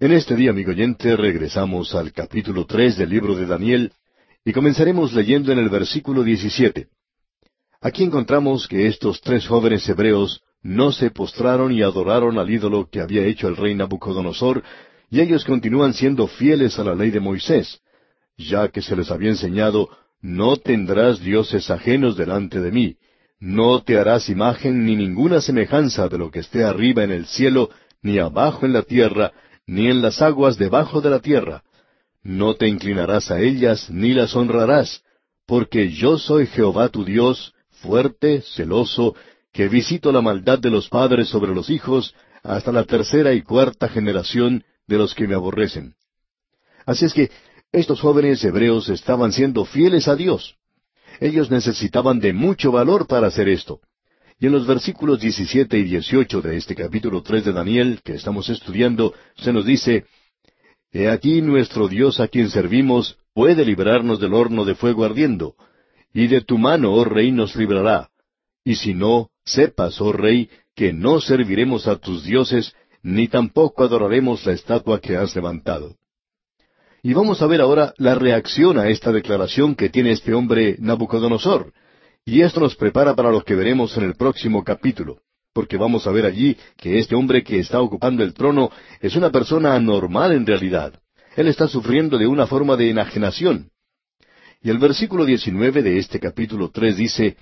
En este día, amigo oyente, regresamos al capítulo tres del libro de Daniel y comenzaremos leyendo en el versículo 17. Aquí encontramos que estos tres jóvenes hebreos no se postraron y adoraron al ídolo que había hecho el rey Nabucodonosor, y ellos continúan siendo fieles a la ley de Moisés, ya que se les había enseñado, no tendrás dioses ajenos delante de mí, no te harás imagen ni ninguna semejanza de lo que esté arriba en el cielo, ni abajo en la tierra, ni en las aguas debajo de la tierra. No te inclinarás a ellas, ni las honrarás, porque yo soy Jehová tu Dios, fuerte, celoso, que visito la maldad de los padres sobre los hijos, hasta la tercera y cuarta generación de los que me aborrecen. Así es que estos jóvenes hebreos estaban siendo fieles a Dios. Ellos necesitaban de mucho valor para hacer esto. Y en los versículos 17 y 18 de este capítulo 3 de Daniel, que estamos estudiando, se nos dice, He aquí nuestro Dios a quien servimos puede librarnos del horno de fuego ardiendo, y de tu mano, oh rey, nos librará. Y si no, sepas, oh rey, que no serviremos a tus dioses, ni tampoco adoraremos la estatua que has levantado. Y vamos a ver ahora la reacción a esta declaración que tiene este hombre Nabucodonosor. Y esto nos prepara para lo que veremos en el próximo capítulo, porque vamos a ver allí que este hombre que está ocupando el trono es una persona anormal en realidad. Él está sufriendo de una forma de enajenación. Y el versículo 19 de este capítulo tres dice,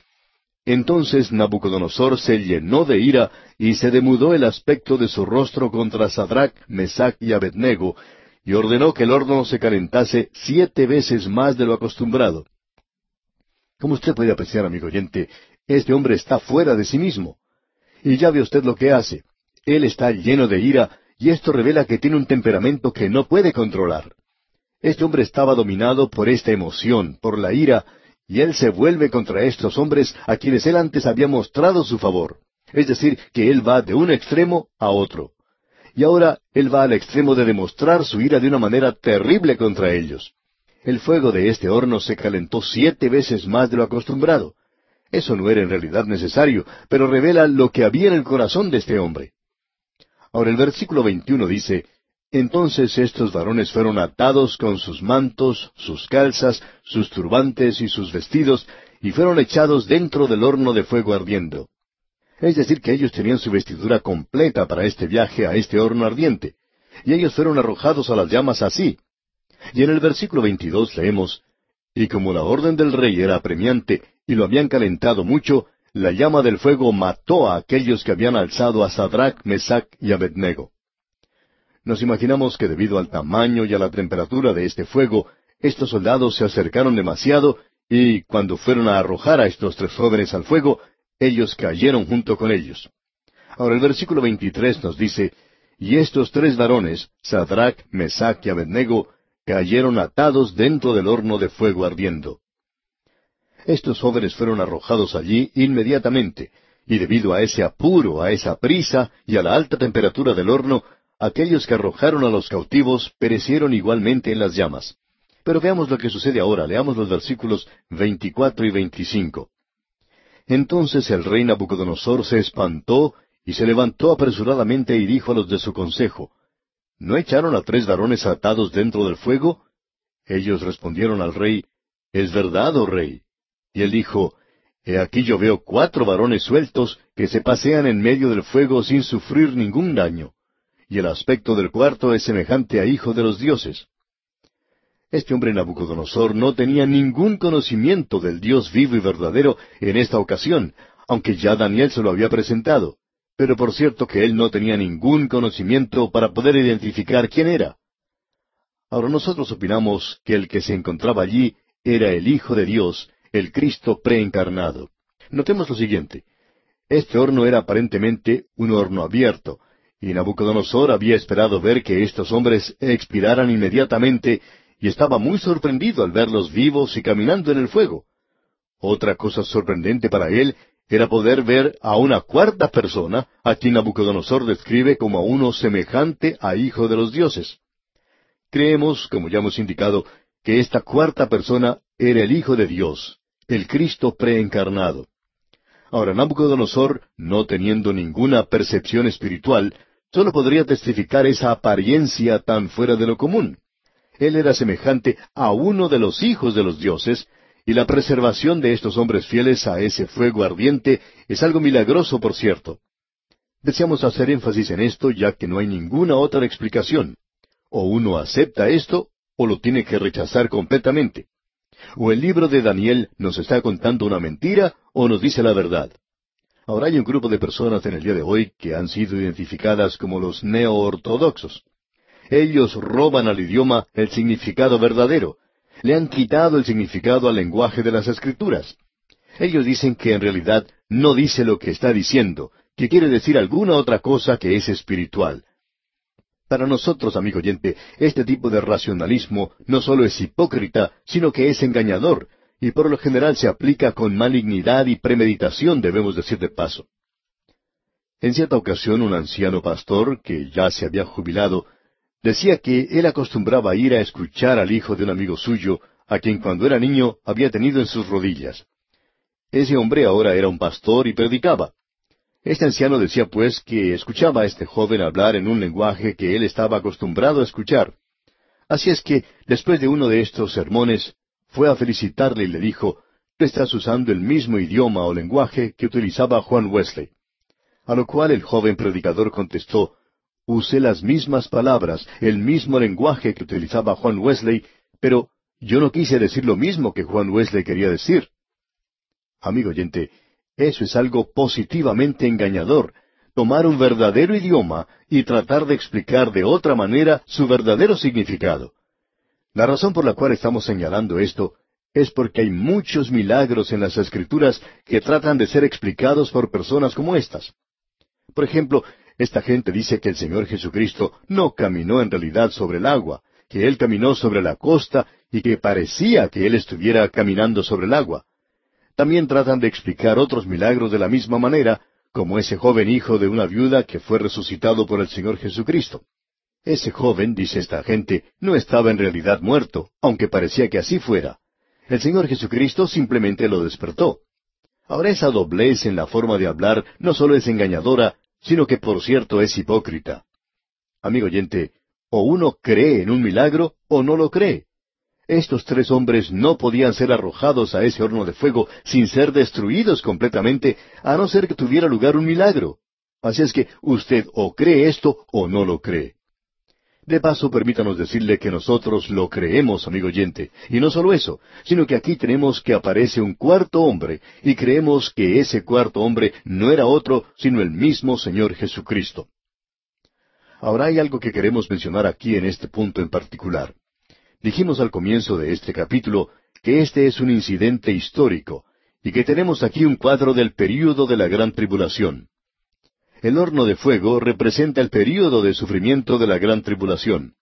Entonces Nabucodonosor se llenó de ira y se demudó el aspecto de su rostro contra Sadrach, Mesach y Abednego, y ordenó que el horno se calentase siete veces más de lo acostumbrado. Como usted puede apreciar, amigo oyente, este hombre está fuera de sí mismo. Y ya ve usted lo que hace. Él está lleno de ira, y esto revela que tiene un temperamento que no puede controlar. Este hombre estaba dominado por esta emoción, por la ira, y él se vuelve contra estos hombres a quienes él antes había mostrado su favor. Es decir, que él va de un extremo a otro. Y ahora él va al extremo de demostrar su ira de una manera terrible contra ellos. El fuego de este horno se calentó siete veces más de lo acostumbrado. Eso no era en realidad necesario, pero revela lo que había en el corazón de este hombre. Ahora el versículo 21 dice, Entonces estos varones fueron atados con sus mantos, sus calzas, sus turbantes y sus vestidos, y fueron echados dentro del horno de fuego ardiendo. Es decir, que ellos tenían su vestidura completa para este viaje a este horno ardiente. Y ellos fueron arrojados a las llamas así. Y en el versículo 22 leemos, Y como la orden del rey era apremiante y lo habían calentado mucho, la llama del fuego mató a aquellos que habían alzado a Sadrach, Mesach y Abednego. Nos imaginamos que debido al tamaño y a la temperatura de este fuego, estos soldados se acercaron demasiado y cuando fueron a arrojar a estos tres jóvenes al fuego, ellos cayeron junto con ellos. Ahora el versículo 23 nos dice, Y estos tres varones, Sadrach, Mesach y Abednego, cayeron atados dentro del horno de fuego ardiendo. Estos jóvenes fueron arrojados allí inmediatamente, y debido a ese apuro, a esa prisa y a la alta temperatura del horno, aquellos que arrojaron a los cautivos perecieron igualmente en las llamas. Pero veamos lo que sucede ahora, leamos los versículos 24 y 25. Entonces el rey Nabucodonosor se espantó y se levantó apresuradamente y dijo a los de su consejo, ¿No echaron a tres varones atados dentro del fuego? Ellos respondieron al rey, Es verdad, oh rey. Y él dijo, He aquí yo veo cuatro varones sueltos que se pasean en medio del fuego sin sufrir ningún daño, y el aspecto del cuarto es semejante a hijo de los dioses. Este hombre Nabucodonosor no tenía ningún conocimiento del Dios vivo y verdadero en esta ocasión, aunque ya Daniel se lo había presentado. Pero por cierto que él no tenía ningún conocimiento para poder identificar quién era. Ahora nosotros opinamos que el que se encontraba allí era el Hijo de Dios, el Cristo preencarnado. Notemos lo siguiente. Este horno era aparentemente un horno abierto, y Nabucodonosor había esperado ver que estos hombres expiraran inmediatamente y estaba muy sorprendido al verlos vivos y caminando en el fuego. Otra cosa sorprendente para él era poder ver a una cuarta persona, a quien Nabucodonosor describe como a uno semejante a hijo de los dioses. Creemos, como ya hemos indicado, que esta cuarta persona era el Hijo de Dios, el Cristo preencarnado. Ahora, Nabucodonosor, no teniendo ninguna percepción espiritual, solo podría testificar esa apariencia tan fuera de lo común. Él era semejante a uno de los hijos de los dioses, y la preservación de estos hombres fieles a ese fuego ardiente es algo milagroso, por cierto. Deseamos hacer énfasis en esto ya que no hay ninguna otra explicación. O uno acepta esto o lo tiene que rechazar completamente. O el libro de Daniel nos está contando una mentira o nos dice la verdad. Ahora hay un grupo de personas en el día de hoy que han sido identificadas como los neo-ortodoxos. Ellos roban al idioma el significado verdadero, le han quitado el significado al lenguaje de las escrituras. Ellos dicen que en realidad no dice lo que está diciendo, que quiere decir alguna otra cosa que es espiritual. Para nosotros, amigo oyente, este tipo de racionalismo no solo es hipócrita, sino que es engañador, y por lo general se aplica con malignidad y premeditación, debemos decir de paso. En cierta ocasión un anciano pastor, que ya se había jubilado, Decía que él acostumbraba ir a escuchar al hijo de un amigo suyo, a quien cuando era niño había tenido en sus rodillas. Ese hombre ahora era un pastor y predicaba. Este anciano decía pues que escuchaba a este joven hablar en un lenguaje que él estaba acostumbrado a escuchar. Así es que, después de uno de estos sermones, fue a felicitarle y le dijo, Tú estás usando el mismo idioma o lenguaje que utilizaba Juan Wesley. A lo cual el joven predicador contestó, Usé las mismas palabras, el mismo lenguaje que utilizaba Juan Wesley, pero yo no quise decir lo mismo que Juan Wesley quería decir. Amigo oyente, eso es algo positivamente engañador, tomar un verdadero idioma y tratar de explicar de otra manera su verdadero significado. La razón por la cual estamos señalando esto es porque hay muchos milagros en las escrituras que tratan de ser explicados por personas como estas. Por ejemplo, esta gente dice que el Señor Jesucristo no caminó en realidad sobre el agua, que Él caminó sobre la costa y que parecía que Él estuviera caminando sobre el agua. También tratan de explicar otros milagros de la misma manera, como ese joven hijo de una viuda que fue resucitado por el Señor Jesucristo. Ese joven, dice esta gente, no estaba en realidad muerto, aunque parecía que así fuera. El Señor Jesucristo simplemente lo despertó. Ahora esa doblez en la forma de hablar no solo es engañadora, sino que por cierto es hipócrita. Amigo oyente, o uno cree en un milagro o no lo cree. Estos tres hombres no podían ser arrojados a ese horno de fuego sin ser destruidos completamente, a no ser que tuviera lugar un milagro. Así es que usted o cree esto o no lo cree. De paso, permítanos decirle que nosotros lo creemos, amigo oyente, y no solo eso, sino que aquí tenemos que aparece un cuarto hombre, y creemos que ese cuarto hombre no era otro sino el mismo Señor Jesucristo. Ahora hay algo que queremos mencionar aquí en este punto en particular. Dijimos al comienzo de este capítulo que este es un incidente histórico, y que tenemos aquí un cuadro del período de la gran tribulación. El horno de fuego representa el período de sufrimiento de la gran tribulación.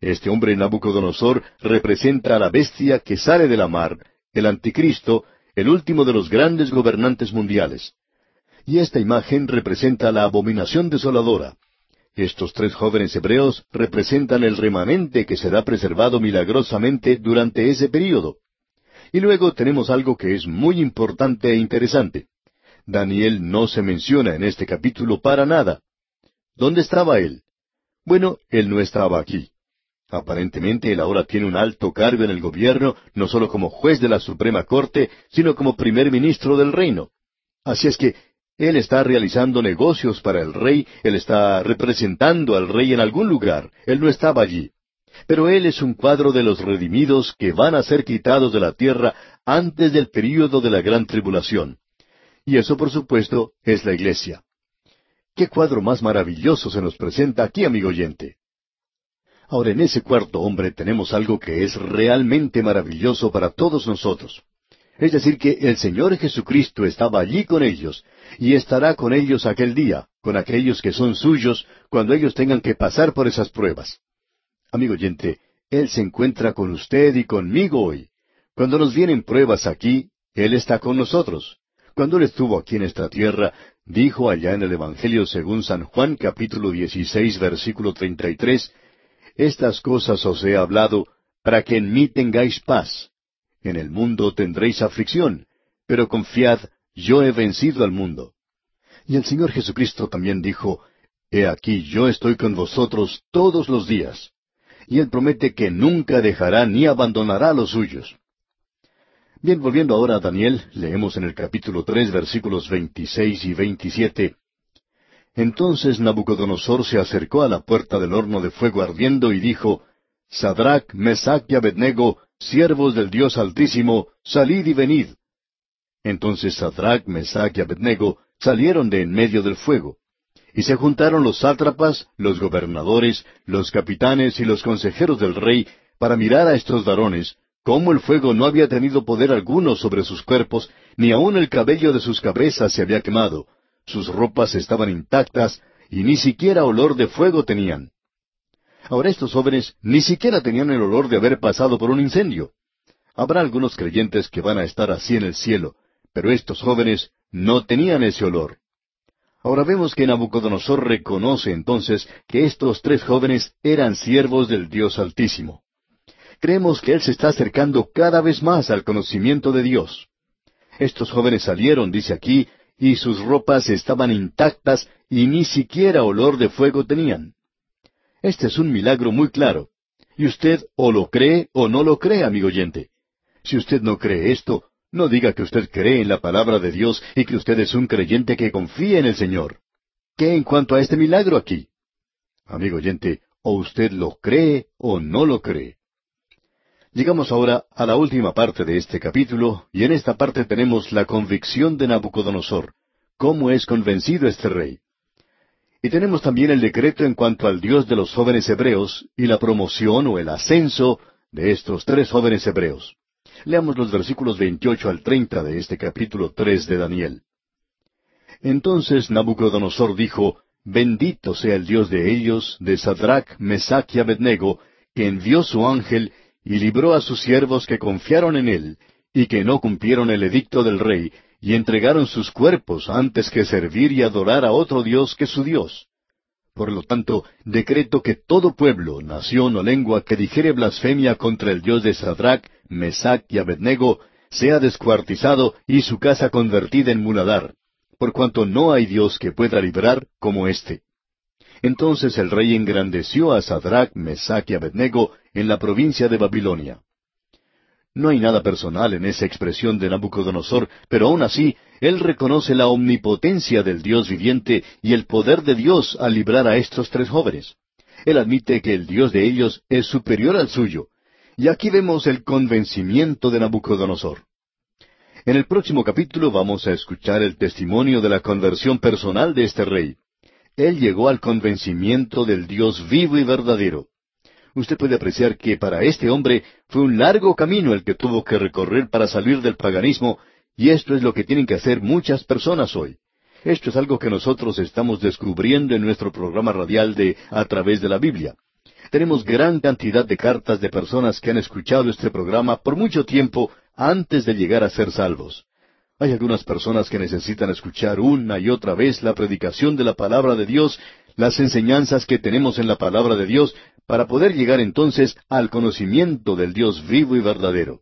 Este hombre Nabucodonosor representa a la bestia que sale de la mar, el anticristo, el último de los grandes gobernantes mundiales. Y esta imagen representa la abominación desoladora. Estos tres jóvenes hebreos representan el remanente que será preservado milagrosamente durante ese período. Y luego tenemos algo que es muy importante e interesante. Daniel no se menciona en este capítulo para nada. ¿Dónde estaba él? Bueno, él no estaba aquí. Aparentemente él ahora tiene un alto cargo en el gobierno, no solo como juez de la Suprema Corte, sino como primer ministro del reino. Así es que él está realizando negocios para el rey, él está representando al rey en algún lugar, él no estaba allí. Pero él es un cuadro de los redimidos que van a ser quitados de la tierra antes del período de la gran tribulación. Y eso, por supuesto, es la iglesia. ¿Qué cuadro más maravilloso se nos presenta aquí, amigo oyente? Ahora, en ese cuarto hombre tenemos algo que es realmente maravilloso para todos nosotros. Es decir, que el Señor Jesucristo estaba allí con ellos, y estará con ellos aquel día, con aquellos que son suyos, cuando ellos tengan que pasar por esas pruebas. Amigo oyente, Él se encuentra con usted y conmigo hoy. Cuando nos vienen pruebas aquí, Él está con nosotros. Cuando Él estuvo aquí en esta tierra, dijo allá en el Evangelio según San Juan capítulo 16 versículo 33, Estas cosas os he hablado para que en mí tengáis paz. En el mundo tendréis aflicción, pero confiad, yo he vencido al mundo. Y el Señor Jesucristo también dijo, He aquí yo estoy con vosotros todos los días. Y Él promete que nunca dejará ni abandonará a los suyos. Bien, volviendo ahora a Daniel, leemos en el capítulo tres versículos veintiséis y veintisiete. Entonces Nabucodonosor se acercó a la puerta del horno de fuego ardiendo y dijo, Sadrach, Mesach y Abednego, siervos del Dios Altísimo, salid y venid. Entonces Sadrach, Mesach y Abednego salieron de en medio del fuego. Y se juntaron los sátrapas, los gobernadores, los capitanes y los consejeros del rey para mirar a estos varones, cómo el fuego no había tenido poder alguno sobre sus cuerpos, ni aun el cabello de sus cabezas se había quemado, sus ropas estaban intactas, y ni siquiera olor de fuego tenían. Ahora estos jóvenes ni siquiera tenían el olor de haber pasado por un incendio. Habrá algunos creyentes que van a estar así en el cielo, pero estos jóvenes no tenían ese olor. Ahora vemos que Nabucodonosor reconoce entonces que estos tres jóvenes eran siervos del Dios Altísimo. Creemos que Él se está acercando cada vez más al conocimiento de Dios. Estos jóvenes salieron, dice aquí, y sus ropas estaban intactas y ni siquiera olor de fuego tenían. Este es un milagro muy claro. Y usted o lo cree o no lo cree, amigo oyente. Si usted no cree esto, no diga que usted cree en la palabra de Dios y que usted es un creyente que confía en el Señor. ¿Qué en cuanto a este milagro aquí? Amigo oyente, o usted lo cree o no lo cree. Llegamos ahora a la última parte de este capítulo, y en esta parte tenemos la convicción de Nabucodonosor, cómo es convencido este rey. Y tenemos también el decreto en cuanto al Dios de los jóvenes hebreos y la promoción o el ascenso de estos tres jóvenes hebreos. Leamos los versículos 28 al 30 de este capítulo 3 de Daniel. Entonces Nabucodonosor dijo, Bendito sea el Dios de ellos, de Sadrach, Mesach y Abednego, que envió su ángel y libró a sus siervos que confiaron en él, y que no cumplieron el edicto del rey, y entregaron sus cuerpos antes que servir y adorar a otro Dios que su Dios. Por lo tanto, decreto que todo pueblo, nación o lengua que dijere blasfemia contra el Dios de Sadrach, Mesach y Abednego, sea descuartizado y su casa convertida en muladar, por cuanto no hay Dios que pueda librar como éste. Entonces el rey engrandeció a Sadrach, Mesach y Abednego en la provincia de Babilonia. No hay nada personal en esa expresión de Nabucodonosor, pero aún así, él reconoce la omnipotencia del Dios viviente y el poder de Dios al librar a estos tres jóvenes. Él admite que el Dios de ellos es superior al suyo. Y aquí vemos el convencimiento de Nabucodonosor. En el próximo capítulo vamos a escuchar el testimonio de la conversión personal de este rey. Él llegó al convencimiento del Dios vivo y verdadero usted puede apreciar que para este hombre fue un largo camino el que tuvo que recorrer para salir del paganismo, y esto es lo que tienen que hacer muchas personas hoy. Esto es algo que nosotros estamos descubriendo en nuestro programa radial de A través de la Biblia. Tenemos gran cantidad de cartas de personas que han escuchado este programa por mucho tiempo antes de llegar a ser salvos. Hay algunas personas que necesitan escuchar una y otra vez la predicación de la palabra de Dios, las enseñanzas que tenemos en la palabra de Dios, para poder llegar entonces al conocimiento del Dios vivo y verdadero.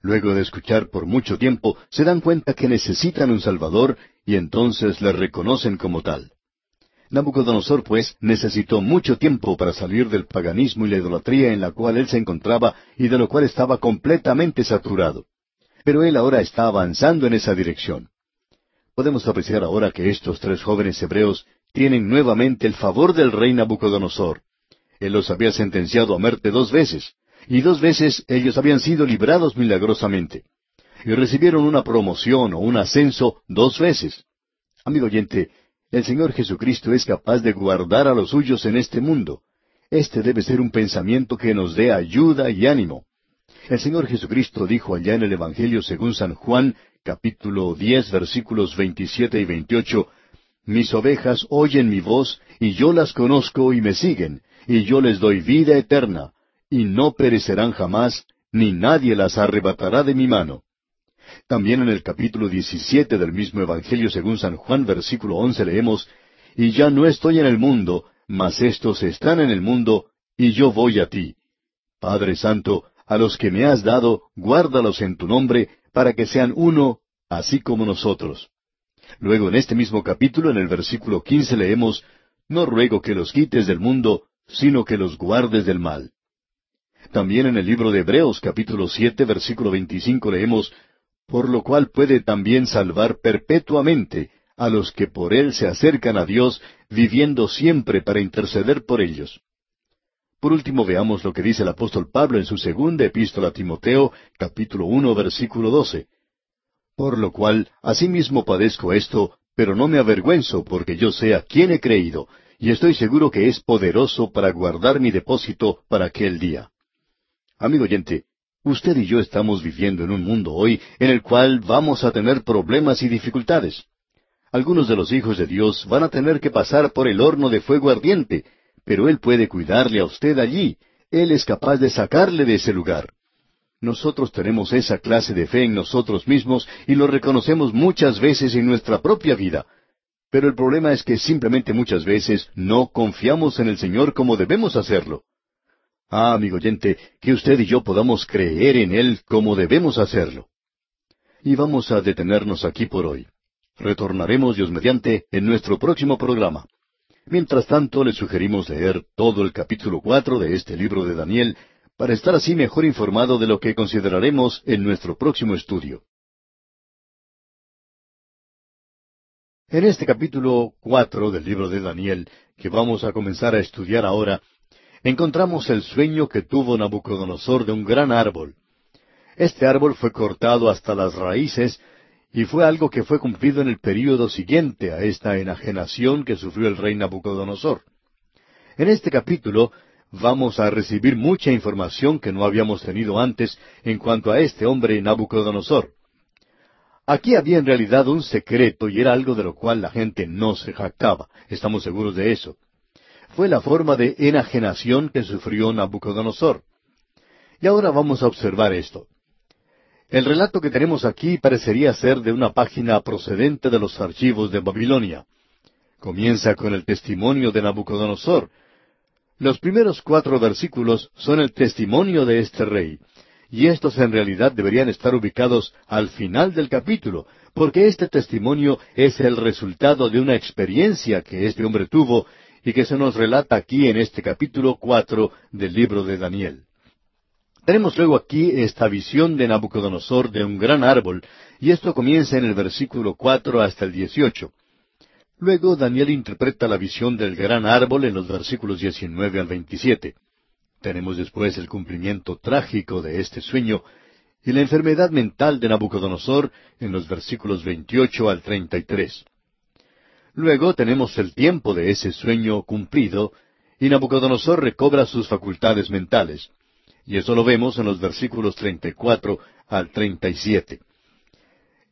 Luego de escuchar por mucho tiempo, se dan cuenta que necesitan un Salvador y entonces le reconocen como tal. Nabucodonosor, pues, necesitó mucho tiempo para salir del paganismo y la idolatría en la cual él se encontraba y de lo cual estaba completamente saturado. Pero él ahora está avanzando en esa dirección. Podemos apreciar ahora que estos tres jóvenes hebreos tienen nuevamente el favor del rey Nabucodonosor, él los había sentenciado a muerte dos veces, y dos veces ellos habían sido librados milagrosamente. Y recibieron una promoción o un ascenso dos veces. Amigo oyente, el Señor Jesucristo es capaz de guardar a los suyos en este mundo. Este debe ser un pensamiento que nos dé ayuda y ánimo. El Señor Jesucristo dijo allá en el Evangelio según San Juan, capítulo diez, versículos veintisiete y veintiocho, Mis ovejas oyen mi voz, y yo las conozco y me siguen, y yo les doy vida eterna, y no perecerán jamás, ni nadie las arrebatará de mi mano. También en el capítulo 17 del mismo Evangelio según San Juan versículo 11 leemos, Y ya no estoy en el mundo, mas estos están en el mundo, y yo voy a ti. Padre Santo, a los que me has dado, guárdalos en tu nombre, para que sean uno, así como nosotros. Luego en este mismo capítulo, en el versículo 15 leemos, no ruego que los quites del mundo, sino que los guardes del mal. También en el libro de Hebreos capítulo siete versículo veinticinco leemos, por lo cual puede también salvar perpetuamente a los que por él se acercan a Dios, viviendo siempre para interceder por ellos. Por último veamos lo que dice el apóstol Pablo en su segunda epístola a Timoteo, capítulo uno, versículo doce. Por lo cual, asimismo padezco esto, pero no me avergüenzo, porque yo sé a quién he creído, y estoy seguro que es poderoso para guardar mi depósito para aquel día. Amigo oyente, usted y yo estamos viviendo en un mundo hoy en el cual vamos a tener problemas y dificultades. Algunos de los hijos de Dios van a tener que pasar por el horno de fuego ardiente, pero Él puede cuidarle a usted allí. Él es capaz de sacarle de ese lugar. Nosotros tenemos esa clase de fe en nosotros mismos y lo reconocemos muchas veces en nuestra propia vida. Pero el problema es que simplemente muchas veces no confiamos en el Señor como debemos hacerlo. Ah, amigo oyente, que usted y yo podamos creer en Él como debemos hacerlo. Y vamos a detenernos aquí por hoy. Retornaremos, Dios mediante, en nuestro próximo programa. Mientras tanto, le sugerimos leer todo el capítulo cuatro de este libro de Daniel para estar así mejor informado de lo que consideraremos en nuestro próximo estudio. En este capítulo cuatro del libro de Daniel, que vamos a comenzar a estudiar ahora, encontramos el sueño que tuvo Nabucodonosor de un gran árbol. Este árbol fue cortado hasta las raíces y fue algo que fue cumplido en el período siguiente a esta enajenación que sufrió el rey Nabucodonosor. En este capítulo vamos a recibir mucha información que no habíamos tenido antes en cuanto a este hombre Nabucodonosor. Aquí había en realidad un secreto y era algo de lo cual la gente no se jactaba. Estamos seguros de eso. Fue la forma de enajenación que sufrió Nabucodonosor. Y ahora vamos a observar esto. El relato que tenemos aquí parecería ser de una página procedente de los archivos de Babilonia. Comienza con el testimonio de Nabucodonosor. Los primeros cuatro versículos son el testimonio de este rey, y estos en realidad deberían estar ubicados al final del capítulo, porque este testimonio es el resultado de una experiencia que este hombre tuvo y que se nos relata aquí en este capítulo cuatro del libro de Daniel. Tenemos luego aquí esta visión de Nabucodonosor de un gran árbol, y esto comienza en el versículo cuatro hasta el dieciocho. Luego Daniel interpreta la visión del gran árbol en los versículos diecinueve al veintisiete. Tenemos después el cumplimiento trágico de este sueño y la enfermedad mental de Nabucodonosor en los versículos 28 al 33. Luego tenemos el tiempo de ese sueño cumplido y Nabucodonosor recobra sus facultades mentales. Y eso lo vemos en los versículos 34 al 37.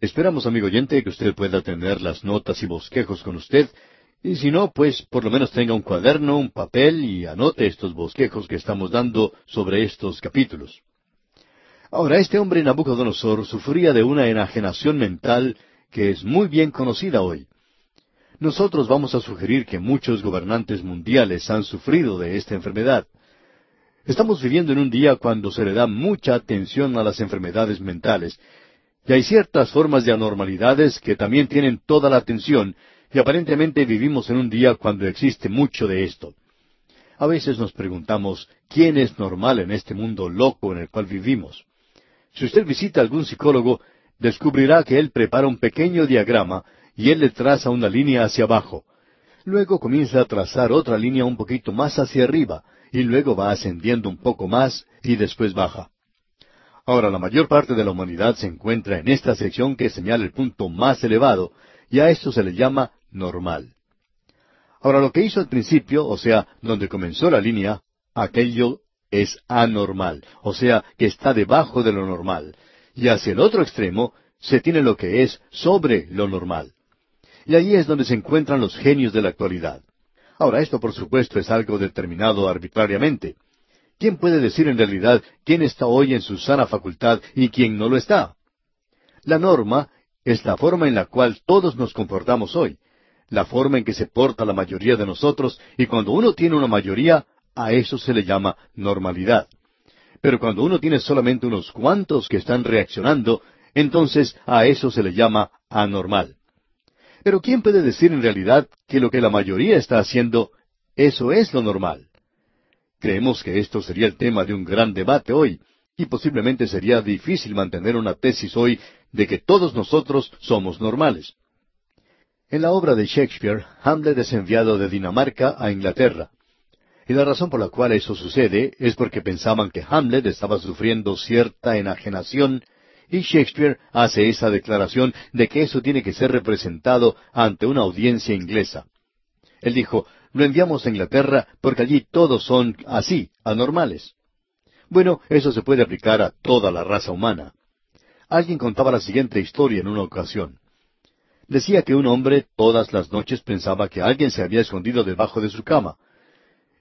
Esperamos, amigo oyente, que usted pueda tener las notas y bosquejos con usted y si no, pues por lo menos tenga un cuaderno, un papel y anote estos bosquejos que estamos dando sobre estos capítulos. Ahora, este hombre Nabucodonosor sufría de una enajenación mental que es muy bien conocida hoy. Nosotros vamos a sugerir que muchos gobernantes mundiales han sufrido de esta enfermedad. Estamos viviendo en un día cuando se le da mucha atención a las enfermedades mentales, y hay ciertas formas de anormalidades que también tienen toda la atención y aparentemente vivimos en un día cuando existe mucho de esto. A veces nos preguntamos, ¿quién es normal en este mundo loco en el cual vivimos? Si usted visita a algún psicólogo, descubrirá que él prepara un pequeño diagrama y él le traza una línea hacia abajo. Luego comienza a trazar otra línea un poquito más hacia arriba, y luego va ascendiendo un poco más y después baja. Ahora, la mayor parte de la humanidad se encuentra en esta sección que señala el punto más elevado, y a esto se le llama normal. Ahora, lo que hizo al principio, o sea, donde comenzó la línea, aquello es anormal, o sea, que está debajo de lo normal. Y hacia el otro extremo se tiene lo que es sobre lo normal. Y ahí es donde se encuentran los genios de la actualidad. Ahora, esto por supuesto es algo determinado arbitrariamente. ¿Quién puede decir en realidad quién está hoy en su sana facultad y quién no lo está? La norma es la forma en la cual todos nos comportamos hoy, la forma en que se porta la mayoría de nosotros, y cuando uno tiene una mayoría, a eso se le llama normalidad. Pero cuando uno tiene solamente unos cuantos que están reaccionando, entonces a eso se le llama anormal. Pero ¿quién puede decir en realidad que lo que la mayoría está haciendo, eso es lo normal? Creemos que esto sería el tema de un gran debate hoy, y posiblemente sería difícil mantener una tesis hoy de que todos nosotros somos normales. En la obra de Shakespeare, Hamlet es enviado de Dinamarca a Inglaterra. Y la razón por la cual eso sucede es porque pensaban que Hamlet estaba sufriendo cierta enajenación y Shakespeare hace esa declaración de que eso tiene que ser representado ante una audiencia inglesa. Él dijo, lo enviamos a Inglaterra porque allí todos son así, anormales. Bueno, eso se puede aplicar a toda la raza humana. Alguien contaba la siguiente historia en una ocasión. Decía que un hombre todas las noches pensaba que alguien se había escondido debajo de su cama.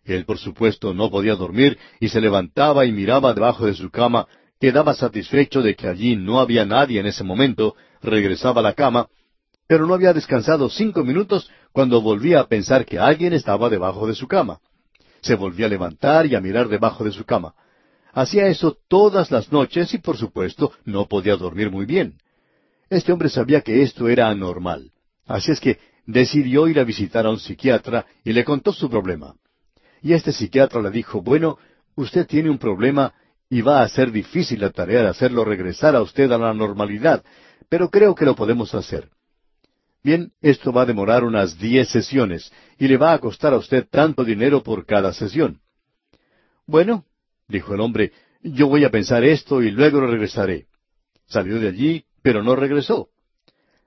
Él, por supuesto, no podía dormir y se levantaba y miraba debajo de su cama quedaba satisfecho de que allí no había nadie en ese momento, regresaba a la cama, pero no había descansado cinco minutos cuando volvía a pensar que alguien estaba debajo de su cama. Se volvía a levantar y a mirar debajo de su cama. Hacía eso todas las noches y por supuesto no podía dormir muy bien. Este hombre sabía que esto era anormal. Así es que decidió ir a visitar a un psiquiatra y le contó su problema. Y este psiquiatra le dijo, bueno, usted tiene un problema y va a ser difícil la tarea de hacerlo regresar a usted a la normalidad, pero creo que lo podemos hacer. Bien, esto va a demorar unas diez sesiones y le va a costar a usted tanto dinero por cada sesión. Bueno, dijo el hombre, yo voy a pensar esto y luego regresaré. Salió de allí, pero no regresó.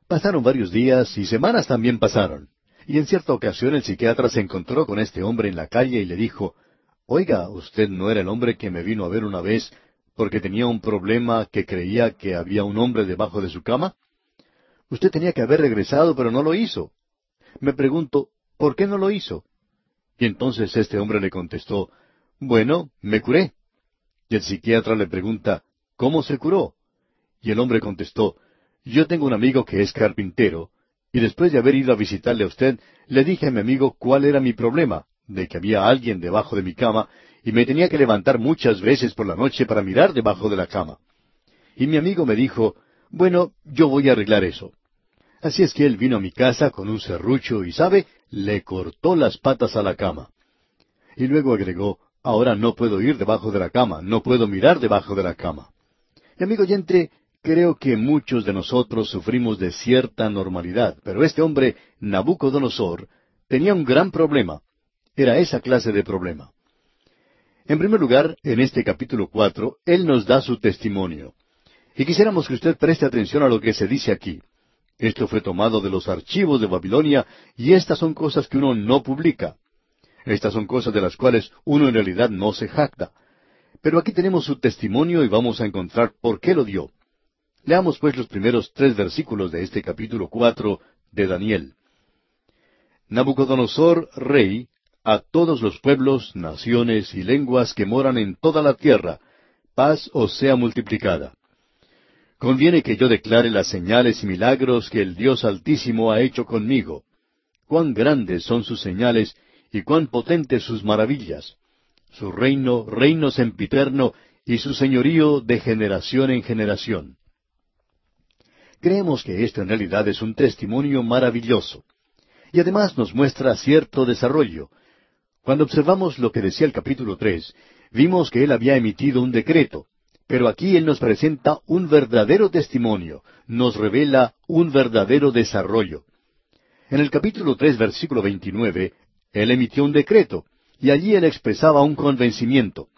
Pasaron varios días y semanas también pasaron. Y en cierta ocasión el psiquiatra se encontró con este hombre en la calle y le dijo, Oiga, usted no era el hombre que me vino a ver una vez porque tenía un problema que creía que había un hombre debajo de su cama. Usted tenía que haber regresado, pero no lo hizo. Me pregunto, ¿por qué no lo hizo? Y entonces este hombre le contestó, Bueno, me curé. Y el psiquiatra le pregunta, ¿cómo se curó? Y el hombre contestó, Yo tengo un amigo que es carpintero, y después de haber ido a visitarle a usted, le dije a mi amigo cuál era mi problema, de que había alguien debajo de mi cama y me tenía que levantar muchas veces por la noche para mirar debajo de la cama. Y mi amigo me dijo, bueno, yo voy a arreglar eso. Así es que él vino a mi casa con un serrucho y, ¿sabe?, le cortó las patas a la cama. Y luego agregó, ahora no puedo ir debajo de la cama, no puedo mirar debajo de la cama. Y amigo oyente, creo que muchos de nosotros sufrimos de cierta normalidad, pero este hombre, Nabucodonosor, tenía un gran problema, era esa clase de problema. En primer lugar, en este capítulo cuatro, Él nos da su testimonio. Y quisiéramos que usted preste atención a lo que se dice aquí. Esto fue tomado de los archivos de Babilonia y estas son cosas que uno no publica. Estas son cosas de las cuales uno en realidad no se jacta. Pero aquí tenemos su testimonio y vamos a encontrar por qué lo dio. Leamos pues los primeros tres versículos de este capítulo cuatro de Daniel. Nabucodonosor, rey, a todos los pueblos, naciones y lenguas que moran en toda la tierra, paz os sea multiplicada. Conviene que yo declare las señales y milagros que el Dios Altísimo ha hecho conmigo. Cuán grandes son sus señales y cuán potentes sus maravillas. Su reino, reino sempiterno, y su señorío de generación en generación. Creemos que esto en realidad es un testimonio maravilloso. Y además nos muestra cierto desarrollo, cuando observamos lo que decía el capítulo tres, vimos que él había emitido un decreto, pero aquí él nos presenta un verdadero testimonio, nos revela un verdadero desarrollo. En el capítulo tres, versículo veintinueve, él emitió un decreto, y allí él expresaba un convencimiento.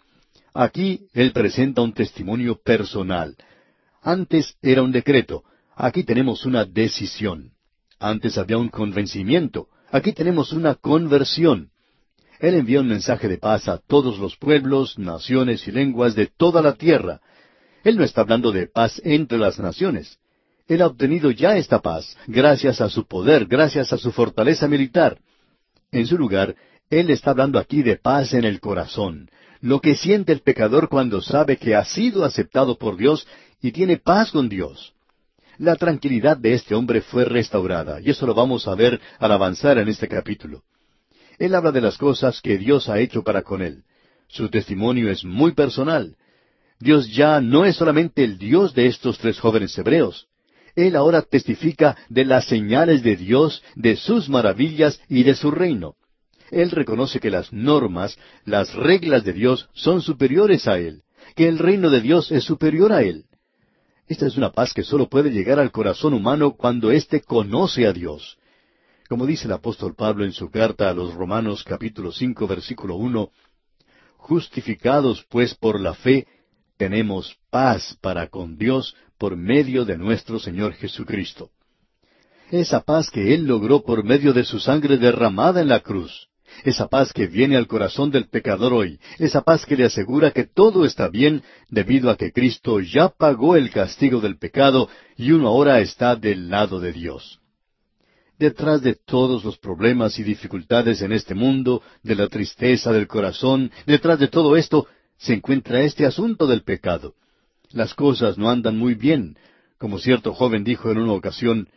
Aquí él presenta un testimonio personal. Antes era un decreto, aquí tenemos una decisión. Antes había un convencimiento, aquí tenemos una conversión. Él envía un mensaje de paz a todos los pueblos, naciones y lenguas de toda la tierra. Él no está hablando de paz entre las naciones. Él ha obtenido ya esta paz, gracias a su poder, gracias a su fortaleza militar. En su lugar, Él está hablando aquí de paz en el corazón, lo que siente el pecador cuando sabe que ha sido aceptado por Dios y tiene paz con Dios. La tranquilidad de este hombre fue restaurada, y eso lo vamos a ver al avanzar en este capítulo. Él habla de las cosas que Dios ha hecho para con él. Su testimonio es muy personal. Dios ya no es solamente el Dios de estos tres jóvenes hebreos. Él ahora testifica de las señales de Dios, de sus maravillas y de su reino. Él reconoce que las normas, las reglas de Dios son superiores a Él, que el reino de Dios es superior a Él. Esta es una paz que solo puede llegar al corazón humano cuando éste conoce a Dios. Como dice el apóstol Pablo en su carta a los Romanos capítulo cinco versículo uno, Justificados pues por la fe, tenemos paz para con Dios por medio de nuestro Señor Jesucristo. Esa paz que Él logró por medio de su sangre derramada en la cruz, esa paz que viene al corazón del pecador hoy, esa paz que le asegura que todo está bien debido a que Cristo ya pagó el castigo del pecado y uno ahora está del lado de Dios. Detrás de todos los problemas y dificultades en este mundo, de la tristeza del corazón, detrás de todo esto, se encuentra este asunto del pecado. Las cosas no andan muy bien, como cierto joven dijo en una ocasión,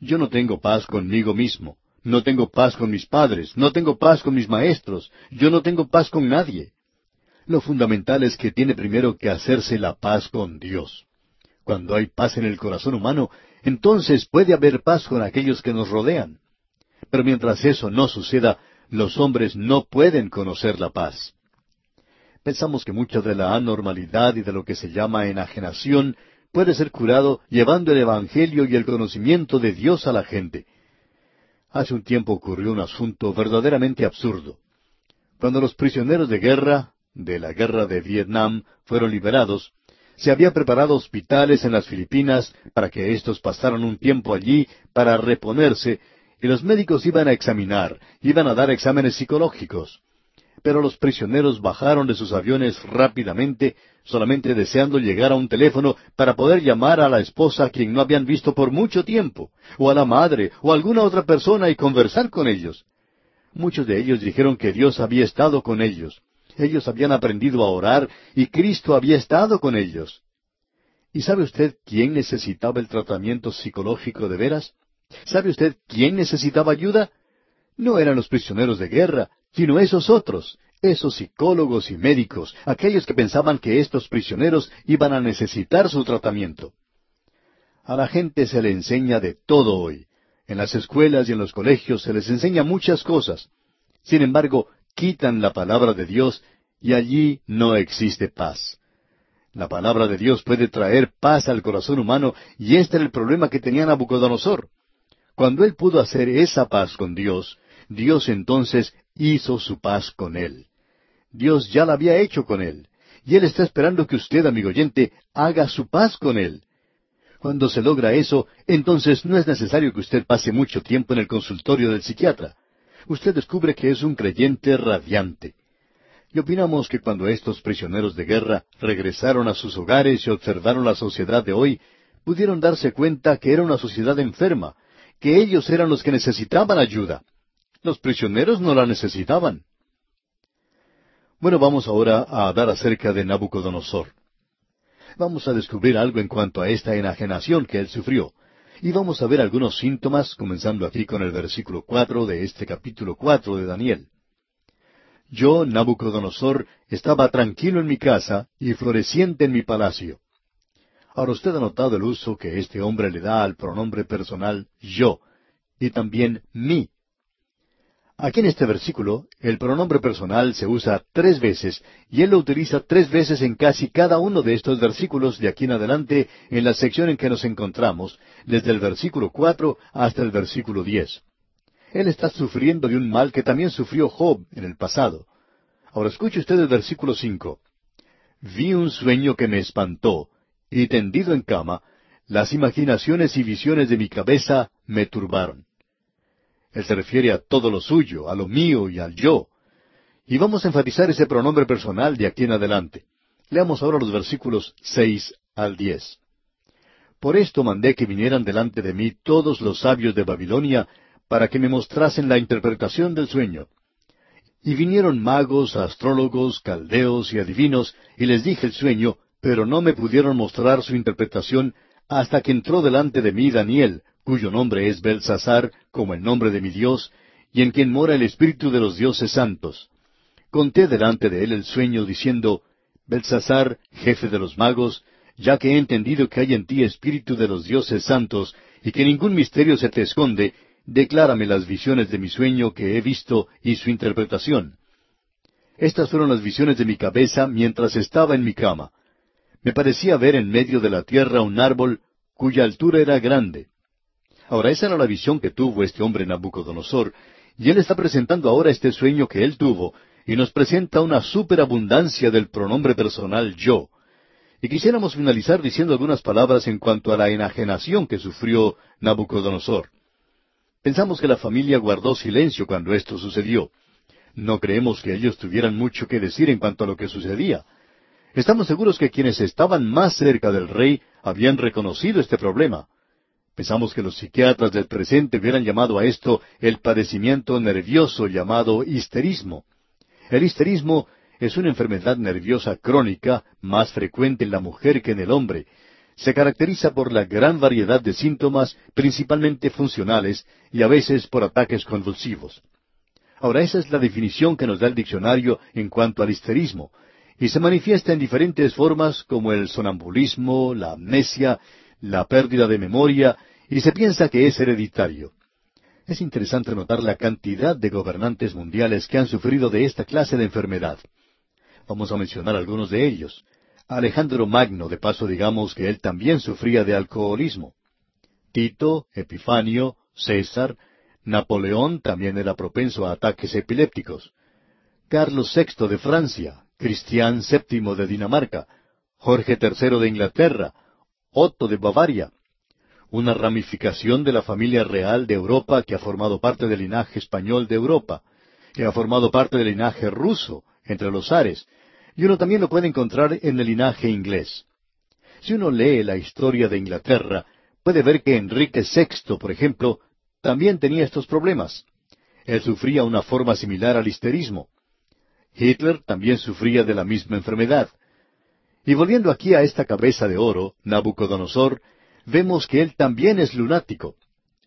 yo no tengo paz conmigo mismo. No tengo paz con mis padres, no tengo paz con mis maestros, yo no tengo paz con nadie. Lo fundamental es que tiene primero que hacerse la paz con Dios. Cuando hay paz en el corazón humano, entonces puede haber paz con aquellos que nos rodean. Pero mientras eso no suceda, los hombres no pueden conocer la paz. Pensamos que mucha de la anormalidad y de lo que se llama enajenación puede ser curado llevando el Evangelio y el conocimiento de Dios a la gente. Hace un tiempo ocurrió un asunto verdaderamente absurdo. Cuando los prisioneros de guerra, de la guerra de Vietnam, fueron liberados, se había preparado hospitales en las Filipinas para que éstos pasaran un tiempo allí para reponerse, y los médicos iban a examinar, iban a dar exámenes psicológicos. Pero los prisioneros bajaron de sus aviones rápidamente, solamente deseando llegar a un teléfono para poder llamar a la esposa a quien no habían visto por mucho tiempo, o a la madre, o a alguna otra persona y conversar con ellos. Muchos de ellos dijeron que Dios había estado con ellos. Ellos habían aprendido a orar y Cristo había estado con ellos. ¿Y sabe usted quién necesitaba el tratamiento psicológico de veras? ¿Sabe usted quién necesitaba ayuda? No eran los prisioneros de guerra, sino esos otros, esos psicólogos y médicos, aquellos que pensaban que estos prisioneros iban a necesitar su tratamiento. A la gente se le enseña de todo hoy. En las escuelas y en los colegios se les enseña muchas cosas. Sin embargo, quitan la palabra de Dios y allí no existe paz. La palabra de Dios puede traer paz al corazón humano y este era el problema que tenía Nabucodonosor. Cuando él pudo hacer esa paz con Dios, Dios entonces hizo su paz con él. Dios ya la había hecho con él. Y Él está esperando que usted, amigo oyente, haga su paz con Él. Cuando se logra eso, entonces no es necesario que usted pase mucho tiempo en el consultorio del psiquiatra. Usted descubre que es un creyente radiante. Y opinamos que cuando estos prisioneros de guerra regresaron a sus hogares y observaron la sociedad de hoy, pudieron darse cuenta que era una sociedad enferma, que ellos eran los que necesitaban ayuda. Los prisioneros no la necesitaban. Bueno, vamos ahora a hablar acerca de Nabucodonosor. Vamos a descubrir algo en cuanto a esta enajenación que él sufrió. Y vamos a ver algunos síntomas, comenzando aquí con el versículo cuatro de este capítulo cuatro de Daniel. Yo, Nabucodonosor, estaba tranquilo en mi casa y floreciente en mi palacio. Ahora usted ha notado el uso que este hombre le da al pronombre personal yo, y también mi, Aquí en este versículo, el pronombre personal se usa tres veces, y él lo utiliza tres veces en casi cada uno de estos versículos de aquí en adelante en la sección en que nos encontramos, desde el versículo cuatro hasta el versículo diez. Él está sufriendo de un mal que también sufrió Job en el pasado. Ahora escuche usted el versículo cinco. Vi un sueño que me espantó, y tendido en cama, las imaginaciones y visiones de mi cabeza me turbaron. Él se refiere a todo lo suyo, a lo mío y al yo. Y vamos a enfatizar ese pronombre personal de aquí en adelante. Leamos ahora los versículos seis al diez. Por esto mandé que vinieran delante de mí todos los sabios de Babilonia, para que me mostrasen la interpretación del sueño. Y vinieron magos, astrólogos, caldeos y adivinos, y les dije el sueño, pero no me pudieron mostrar su interpretación hasta que entró delante de mí Daniel, cuyo nombre es Belsasar, como el nombre de mi Dios, y en quien mora el Espíritu de los dioses santos. Conté delante de él el sueño, diciendo, Belsasar, jefe de los magos, ya que he entendido que hay en ti espíritu de los dioses santos, y que ningún misterio se te esconde, declárame las visiones de mi sueño que he visto y su interpretación. Estas fueron las visiones de mi cabeza mientras estaba en mi cama. Me parecía ver en medio de la tierra un árbol cuya altura era grande. Ahora, esa era la visión que tuvo este hombre Nabucodonosor, y él está presentando ahora este sueño que él tuvo, y nos presenta una superabundancia del pronombre personal yo. Y quisiéramos finalizar diciendo algunas palabras en cuanto a la enajenación que sufrió Nabucodonosor. Pensamos que la familia guardó silencio cuando esto sucedió. No creemos que ellos tuvieran mucho que decir en cuanto a lo que sucedía. Estamos seguros que quienes estaban más cerca del rey habían reconocido este problema. Pensamos que los psiquiatras del presente hubieran llamado a esto el padecimiento nervioso llamado histerismo. El histerismo es una enfermedad nerviosa crónica más frecuente en la mujer que en el hombre. Se caracteriza por la gran variedad de síntomas, principalmente funcionales, y a veces por ataques convulsivos. Ahora, esa es la definición que nos da el diccionario en cuanto al histerismo, y se manifiesta en diferentes formas como el sonambulismo, la amnesia, la pérdida de memoria, y se piensa que es hereditario. Es interesante notar la cantidad de gobernantes mundiales que han sufrido de esta clase de enfermedad. Vamos a mencionar algunos de ellos. Alejandro Magno, de paso digamos que él también sufría de alcoholismo. Tito, Epifanio, César, Napoleón también era propenso a ataques epilépticos. Carlos VI de Francia, Cristián VII de Dinamarca, Jorge III de Inglaterra, Otto de Bavaria, una ramificación de la familia real de Europa que ha formado parte del linaje español de Europa, que ha formado parte del linaje ruso entre los Ares, y uno también lo puede encontrar en el linaje inglés. Si uno lee la historia de Inglaterra, puede ver que Enrique VI, por ejemplo, también tenía estos problemas. Él sufría una forma similar al histerismo. Hitler también sufría de la misma enfermedad. Y volviendo aquí a esta cabeza de oro, Nabucodonosor, vemos que él también es lunático.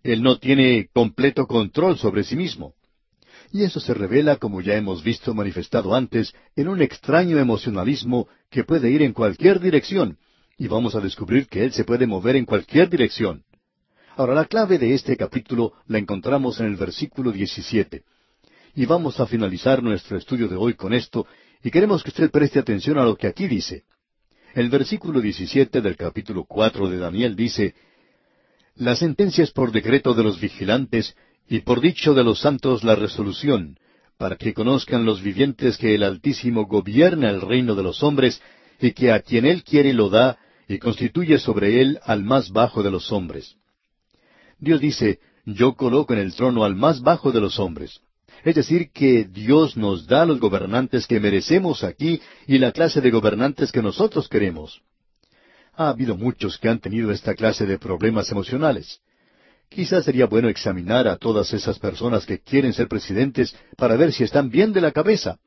Él no tiene completo control sobre sí mismo. Y eso se revela, como ya hemos visto manifestado antes, en un extraño emocionalismo que puede ir en cualquier dirección, y vamos a descubrir que Él se puede mover en cualquier dirección. Ahora, la clave de este capítulo la encontramos en el versículo 17. Y vamos a finalizar nuestro estudio de hoy con esto, y queremos que usted preste atención a lo que aquí dice. El versículo 17 del capítulo 4 de Daniel dice, La sentencia es por decreto de los vigilantes y por dicho de los santos la resolución, para que conozcan los vivientes que el Altísimo gobierna el reino de los hombres, y que a quien él quiere lo da, y constituye sobre él al más bajo de los hombres. Dios dice, yo coloco en el trono al más bajo de los hombres. Es decir, que Dios nos da los gobernantes que merecemos aquí y la clase de gobernantes que nosotros queremos. Ha habido muchos que han tenido esta clase de problemas emocionales. Quizás sería bueno examinar a todas esas personas que quieren ser presidentes para ver si están bien de la cabeza.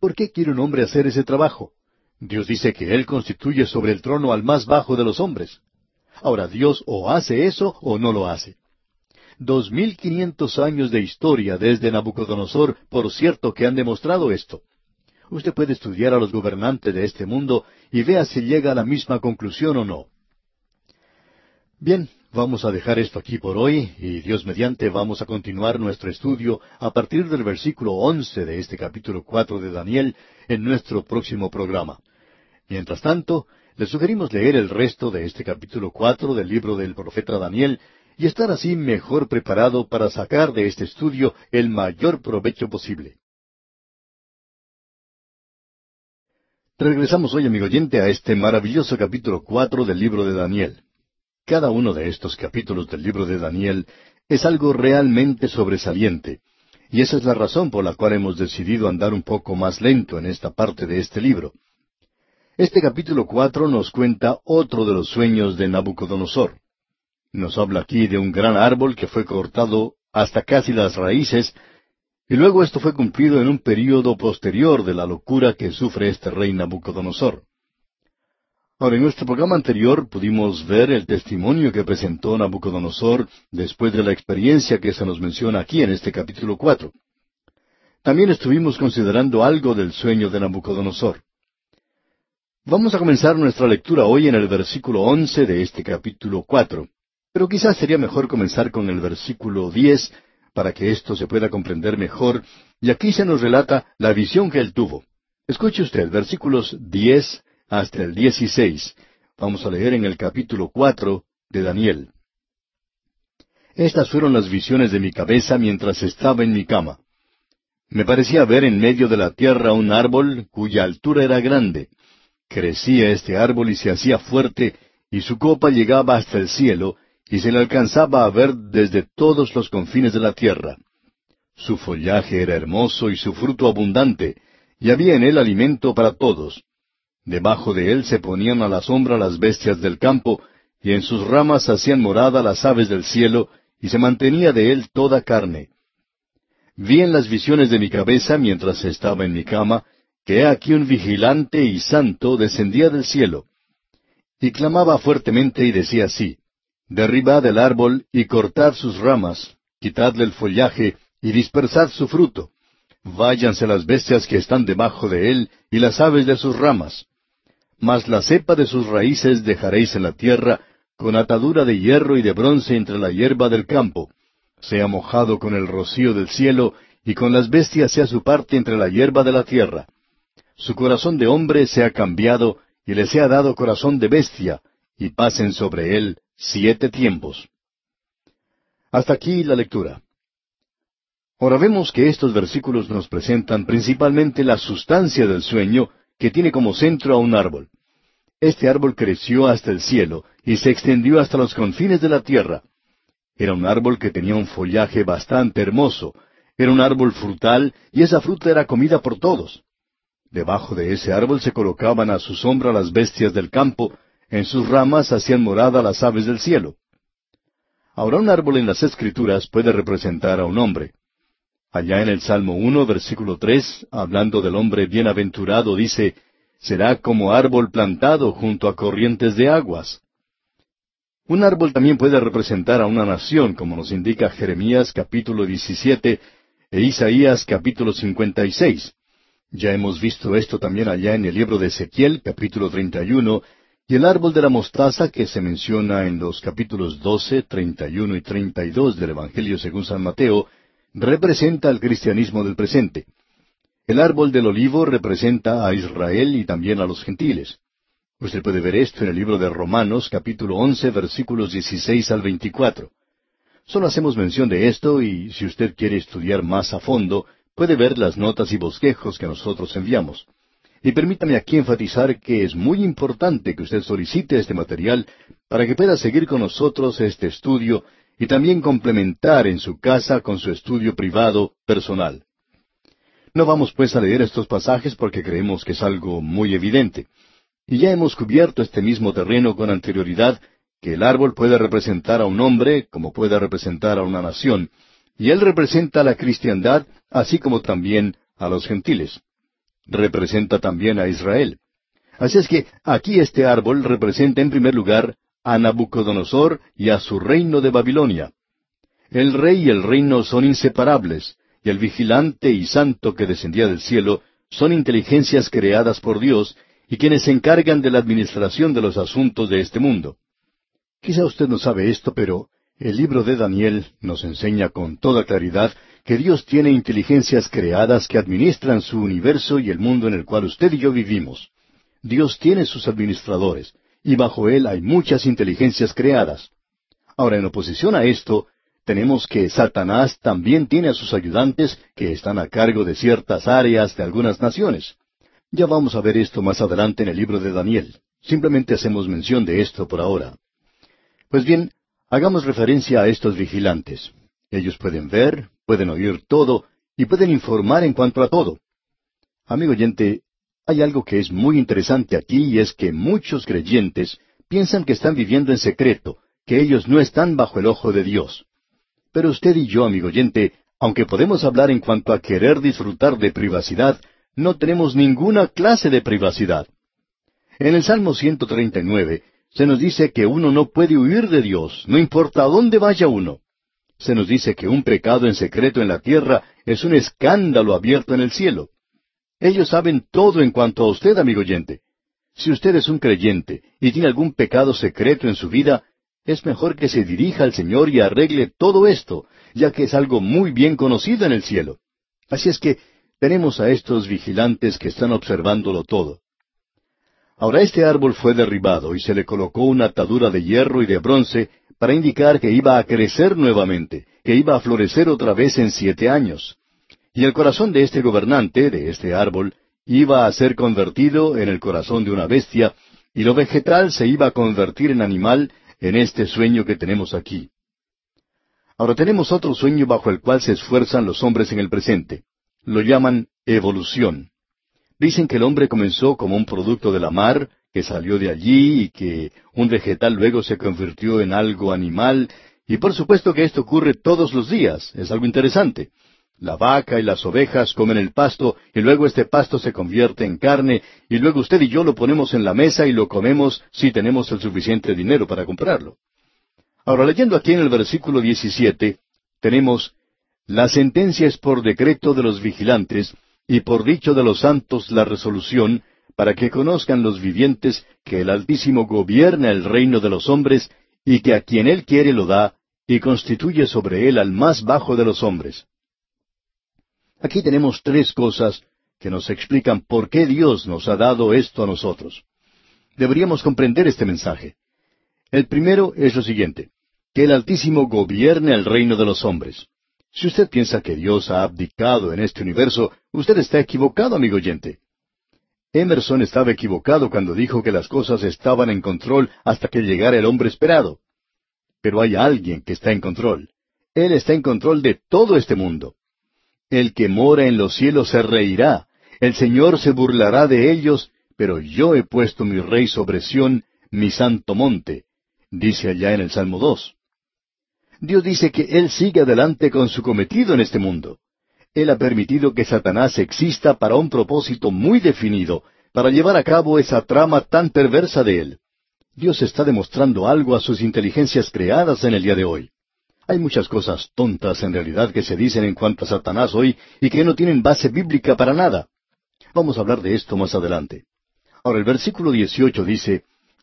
¿Por qué quiere un hombre hacer ese trabajo? Dios dice que Él constituye sobre el trono al más bajo de los hombres. Ahora, Dios o hace eso o no lo hace. Dos mil quinientos años de historia desde Nabucodonosor, por cierto, que han demostrado esto. Usted puede estudiar a los gobernantes de este mundo y vea si llega a la misma conclusión o no. Bien, Vamos a dejar esto aquí por hoy y Dios mediante vamos a continuar nuestro estudio a partir del versículo once de este capítulo cuatro de Daniel en nuestro próximo programa. Mientras tanto, le sugerimos leer el resto de este capítulo cuatro del libro del profeta Daniel y estar así mejor preparado para sacar de este estudio el mayor provecho posible. Regresamos hoy, amigo oyente, a este maravilloso capítulo cuatro del libro de Daniel. Cada uno de estos capítulos del libro de Daniel es algo realmente sobresaliente, y esa es la razón por la cual hemos decidido andar un poco más lento en esta parte de este libro. Este capítulo cuatro nos cuenta otro de los sueños de Nabucodonosor. Nos habla aquí de un gran árbol que fue cortado hasta casi las raíces, y luego esto fue cumplido en un período posterior de la locura que sufre este rey Nabucodonosor. Ahora, en nuestro programa anterior pudimos ver el testimonio que presentó Nabucodonosor después de la experiencia que se nos menciona aquí en este capítulo cuatro. También estuvimos considerando algo del sueño de Nabucodonosor. Vamos a comenzar nuestra lectura hoy en el versículo once de este capítulo cuatro. Pero quizás sería mejor comenzar con el versículo diez para que esto se pueda comprender mejor, y aquí se nos relata la visión que él tuvo. Escuche usted, versículos diez hasta el dieciséis. Vamos a leer en el capítulo cuatro de Daniel. Estas fueron las visiones de mi cabeza mientras estaba en mi cama. Me parecía ver en medio de la tierra un árbol cuya altura era grande. Crecía este árbol y se hacía fuerte, y su copa llegaba hasta el cielo, y se le alcanzaba a ver desde todos los confines de la tierra. Su follaje era hermoso y su fruto abundante, y había en él alimento para todos. Debajo de él se ponían a la sombra las bestias del campo, y en sus ramas hacían morada las aves del cielo, y se mantenía de él toda carne. Vi en las visiones de mi cabeza mientras estaba en mi cama, que he aquí un vigilante y santo descendía del cielo. Y clamaba fuertemente y decía así, Derribad el árbol y cortad sus ramas, quitadle el follaje y dispersad su fruto. Váyanse las bestias que están debajo de él y las aves de sus ramas. Mas la cepa de sus raíces dejaréis en la tierra, con atadura de hierro y de bronce entre la hierba del campo. Sea mojado con el rocío del cielo, y con las bestias sea su parte entre la hierba de la tierra. Su corazón de hombre sea cambiado, y le sea dado corazón de bestia, y pasen sobre él siete tiempos. Hasta aquí la lectura. Ahora vemos que estos versículos nos presentan principalmente la sustancia del sueño que tiene como centro a un árbol. Este árbol creció hasta el cielo y se extendió hasta los confines de la tierra. Era un árbol que tenía un follaje bastante hermoso, era un árbol frutal y esa fruta era comida por todos. Debajo de ese árbol se colocaban a su sombra las bestias del campo, en sus ramas hacían morada las aves del cielo. Ahora un árbol en las Escrituras puede representar a un hombre. Allá en el Salmo 1, versículo 3, hablando del hombre bienaventurado, dice, será como árbol plantado junto a corrientes de aguas. Un árbol también puede representar a una nación, como nos indica Jeremías capítulo 17 e Isaías capítulo 56. Ya hemos visto esto también allá en el libro de Ezequiel capítulo 31 y el árbol de la mostaza que se menciona en los capítulos 12, 31 y 32 del Evangelio según San Mateo representa al cristianismo del presente. El árbol del olivo representa a Israel y también a los gentiles. Usted puede ver esto en el libro de Romanos capítulo once versículos 16 al 24. Solo hacemos mención de esto y si usted quiere estudiar más a fondo, puede ver las notas y bosquejos que nosotros enviamos. Y permítame aquí enfatizar que es muy importante que usted solicite este material para que pueda seguir con nosotros este estudio y también complementar en su casa con su estudio privado personal. No vamos pues a leer estos pasajes porque creemos que es algo muy evidente. Y ya hemos cubierto este mismo terreno con anterioridad, que el árbol puede representar a un hombre como puede representar a una nación, y él representa a la cristiandad así como también a los gentiles. Representa también a Israel. Así es que aquí este árbol representa en primer lugar a Nabucodonosor y a su reino de Babilonia. El rey y el reino son inseparables, y el vigilante y santo que descendía del cielo son inteligencias creadas por Dios y quienes se encargan de la administración de los asuntos de este mundo. Quizá usted no sabe esto, pero el libro de Daniel nos enseña con toda claridad que Dios tiene inteligencias creadas que administran su universo y el mundo en el cual usted y yo vivimos. Dios tiene sus administradores, y bajo él hay muchas inteligencias creadas. Ahora, en oposición a esto, tenemos que Satanás también tiene a sus ayudantes que están a cargo de ciertas áreas de algunas naciones. Ya vamos a ver esto más adelante en el libro de Daniel. Simplemente hacemos mención de esto por ahora. Pues bien, hagamos referencia a estos vigilantes. Ellos pueden ver, pueden oír todo y pueden informar en cuanto a todo. Amigo oyente, hay algo que es muy interesante aquí y es que muchos creyentes piensan que están viviendo en secreto, que ellos no están bajo el ojo de Dios. Pero usted y yo, amigo oyente, aunque podemos hablar en cuanto a querer disfrutar de privacidad, no tenemos ninguna clase de privacidad. En el Salmo 139 se nos dice que uno no puede huir de Dios, no importa a dónde vaya uno. Se nos dice que un pecado en secreto en la tierra es un escándalo abierto en el cielo. Ellos saben todo en cuanto a usted, amigo oyente. Si usted es un creyente y tiene algún pecado secreto en su vida, es mejor que se dirija al Señor y arregle todo esto, ya que es algo muy bien conocido en el cielo. Así es que tenemos a estos vigilantes que están observándolo todo. Ahora este árbol fue derribado y se le colocó una atadura de hierro y de bronce para indicar que iba a crecer nuevamente, que iba a florecer otra vez en siete años. Y el corazón de este gobernante, de este árbol, iba a ser convertido en el corazón de una bestia, y lo vegetal se iba a convertir en animal en este sueño que tenemos aquí. Ahora tenemos otro sueño bajo el cual se esfuerzan los hombres en el presente. Lo llaman evolución. Dicen que el hombre comenzó como un producto de la mar, que salió de allí y que un vegetal luego se convirtió en algo animal, y por supuesto que esto ocurre todos los días, es algo interesante. La vaca y las ovejas comen el pasto y luego este pasto se convierte en carne y luego usted y yo lo ponemos en la mesa y lo comemos si tenemos el suficiente dinero para comprarlo. Ahora leyendo aquí en el versículo 17 tenemos la sentencia es por decreto de los vigilantes y por dicho de los santos la resolución, para que conozcan los vivientes que el Altísimo gobierna el reino de los hombres, y que a quien él quiere lo da, y constituye sobre él al más bajo de los hombres. Aquí tenemos tres cosas que nos explican por qué Dios nos ha dado esto a nosotros. Deberíamos comprender este mensaje. El primero es lo siguiente, que el Altísimo gobierne el reino de los hombres. Si usted piensa que Dios ha abdicado en este universo, usted está equivocado, amigo oyente. Emerson estaba equivocado cuando dijo que las cosas estaban en control hasta que llegara el hombre esperado. Pero hay alguien que está en control. Él está en control de todo este mundo. El que mora en los cielos se reirá. El Señor se burlará de ellos, pero yo he puesto mi rey sobre Sión, mi santo monte, dice allá en el Salmo 2. Dios dice que Él sigue adelante con su cometido en este mundo. Él ha permitido que Satanás exista para un propósito muy definido, para llevar a cabo esa trama tan perversa de Él. Dios está demostrando algo a sus inteligencias creadas en el día de hoy. Hay muchas cosas tontas en realidad que se dicen en cuanto a Satanás hoy y que no tienen base bíblica para nada. Vamos a hablar de esto más adelante. Ahora el versículo 18 dice,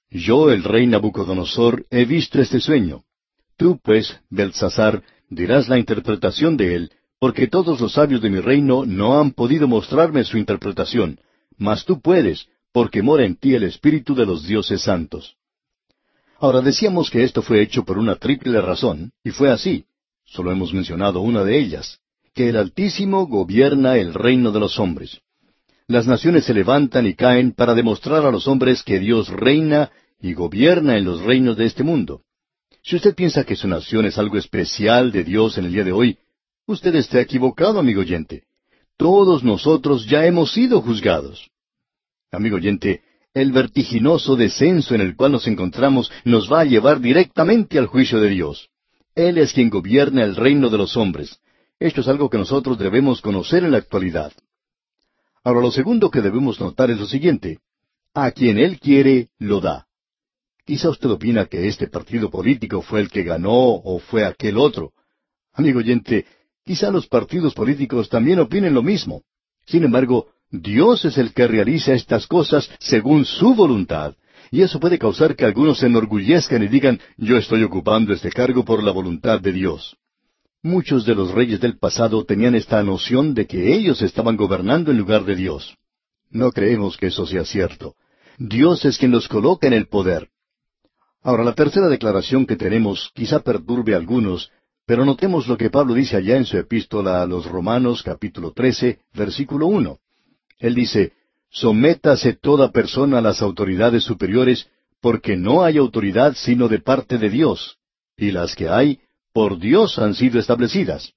Yo, el rey Nabucodonosor, he visto este sueño. Tú, pues, Belsasar, dirás la interpretación de él, porque todos los sabios de mi reino no han podido mostrarme su interpretación, mas tú puedes, porque mora en ti el Espíritu de los dioses santos. Ahora decíamos que esto fue hecho por una triple razón, y fue así. Solo hemos mencionado una de ellas, que el Altísimo gobierna el reino de los hombres. Las naciones se levantan y caen para demostrar a los hombres que Dios reina y gobierna en los reinos de este mundo. Si usted piensa que su nación es algo especial de Dios en el día de hoy, usted está equivocado, amigo oyente. Todos nosotros ya hemos sido juzgados. Amigo oyente, el vertiginoso descenso en el cual nos encontramos nos va a llevar directamente al juicio de Dios. Él es quien gobierna el reino de los hombres. Esto es algo que nosotros debemos conocer en la actualidad. Ahora, lo segundo que debemos notar es lo siguiente. A quien Él quiere, lo da. Quizá usted opina que este partido político fue el que ganó o fue aquel otro. Amigo oyente, quizá los partidos políticos también opinen lo mismo. Sin embargo, Dios es el que realiza estas cosas según su voluntad. Y eso puede causar que algunos se enorgullezcan y digan, yo estoy ocupando este cargo por la voluntad de Dios. Muchos de los reyes del pasado tenían esta noción de que ellos estaban gobernando en lugar de Dios. No creemos que eso sea cierto. Dios es quien los coloca en el poder. Ahora, la tercera declaración que tenemos quizá perturbe a algunos, pero notemos lo que Pablo dice allá en su epístola a los Romanos capítulo 13, versículo 1. Él dice, Sométase toda persona a las autoridades superiores, porque no hay autoridad sino de parte de Dios, y las que hay, por Dios han sido establecidas.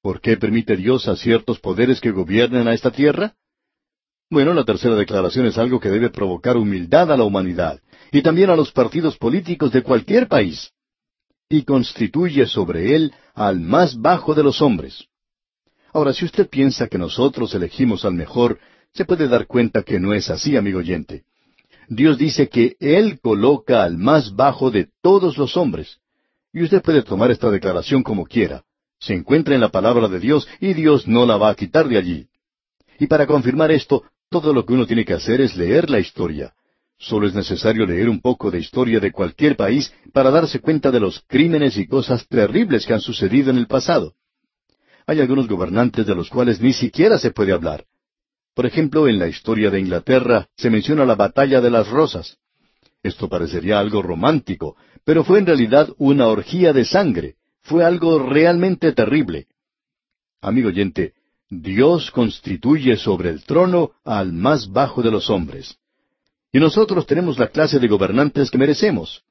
¿Por qué permite Dios a ciertos poderes que gobiernen a esta tierra? Bueno, la tercera declaración es algo que debe provocar humildad a la humanidad y también a los partidos políticos de cualquier país, y constituye sobre él al más bajo de los hombres. Ahora, si usted piensa que nosotros elegimos al mejor, se puede dar cuenta que no es así, amigo oyente. Dios dice que Él coloca al más bajo de todos los hombres. Y usted puede tomar esta declaración como quiera. Se encuentra en la palabra de Dios y Dios no la va a quitar de allí. Y para confirmar esto, Todo lo que uno tiene que hacer es leer la historia. Solo es necesario leer un poco de historia de cualquier país para darse cuenta de los crímenes y cosas terribles que han sucedido en el pasado. Hay algunos gobernantes de los cuales ni siquiera se puede hablar. Por ejemplo, en la historia de Inglaterra se menciona la batalla de las rosas. Esto parecería algo romántico, pero fue en realidad una orgía de sangre. Fue algo realmente terrible. Amigo oyente, Dios constituye sobre el trono al más bajo de los hombres. Y nosotros tenemos la clase de gobernantes que merecemos.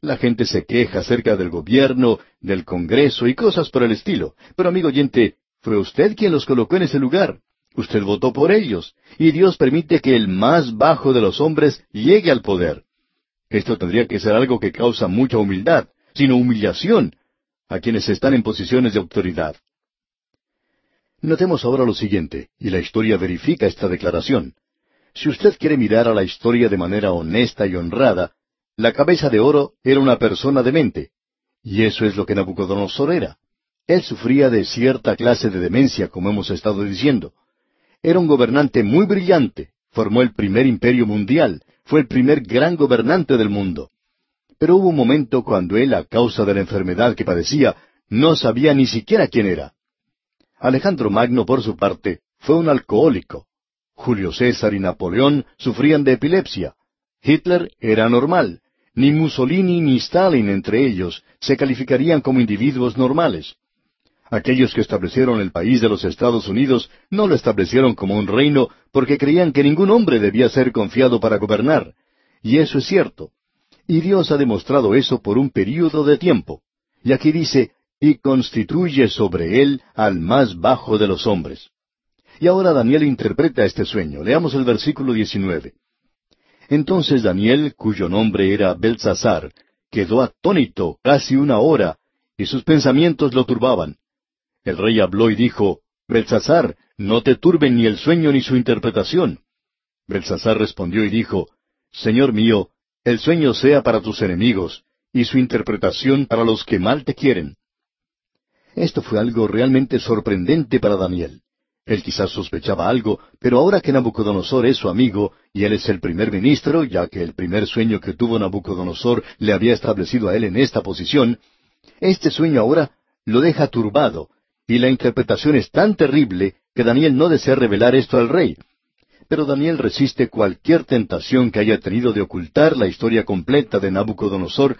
La gente se queja acerca del gobierno, del Congreso y cosas por el estilo. Pero amigo oyente, fue usted quien los colocó en ese lugar. Usted votó por ellos. Y Dios permite que el más bajo de los hombres llegue al poder. Esto tendría que ser algo que causa mucha humildad, sino humillación, a quienes están en posiciones de autoridad. Notemos ahora lo siguiente, y la historia verifica esta declaración. Si usted quiere mirar a la historia de manera honesta y honrada, la cabeza de oro era una persona demente. Y eso es lo que Nabucodonosor era. Él sufría de cierta clase de demencia, como hemos estado diciendo. Era un gobernante muy brillante, formó el primer imperio mundial, fue el primer gran gobernante del mundo. Pero hubo un momento cuando él, a causa de la enfermedad que padecía, no sabía ni siquiera quién era. Alejandro Magno, por su parte, fue un alcohólico. Julio César y Napoleón sufrían de epilepsia. Hitler era normal. Ni Mussolini ni Stalin entre ellos se calificarían como individuos normales. Aquellos que establecieron el país de los Estados Unidos no lo establecieron como un reino porque creían que ningún hombre debía ser confiado para gobernar. Y eso es cierto. Y Dios ha demostrado eso por un período de tiempo. Y aquí dice, y constituye sobre él al más bajo de los hombres. Y ahora Daniel interpreta este sueño. Leamos el versículo 19. Entonces Daniel, cuyo nombre era Belsasar, quedó atónito casi una hora, y sus pensamientos lo turbaban. El rey habló y dijo, Belsasar, no te turben ni el sueño ni su interpretación. Belsasar respondió y dijo, Señor mío, el sueño sea para tus enemigos, y su interpretación para los que mal te quieren. Esto fue algo realmente sorprendente para Daniel. Él quizás sospechaba algo, pero ahora que Nabucodonosor es su amigo, y él es el primer ministro, ya que el primer sueño que tuvo Nabucodonosor le había establecido a él en esta posición, este sueño ahora lo deja turbado, y la interpretación es tan terrible que Daniel no desea revelar esto al rey. Pero Daniel resiste cualquier tentación que haya tenido de ocultar la historia completa de Nabucodonosor,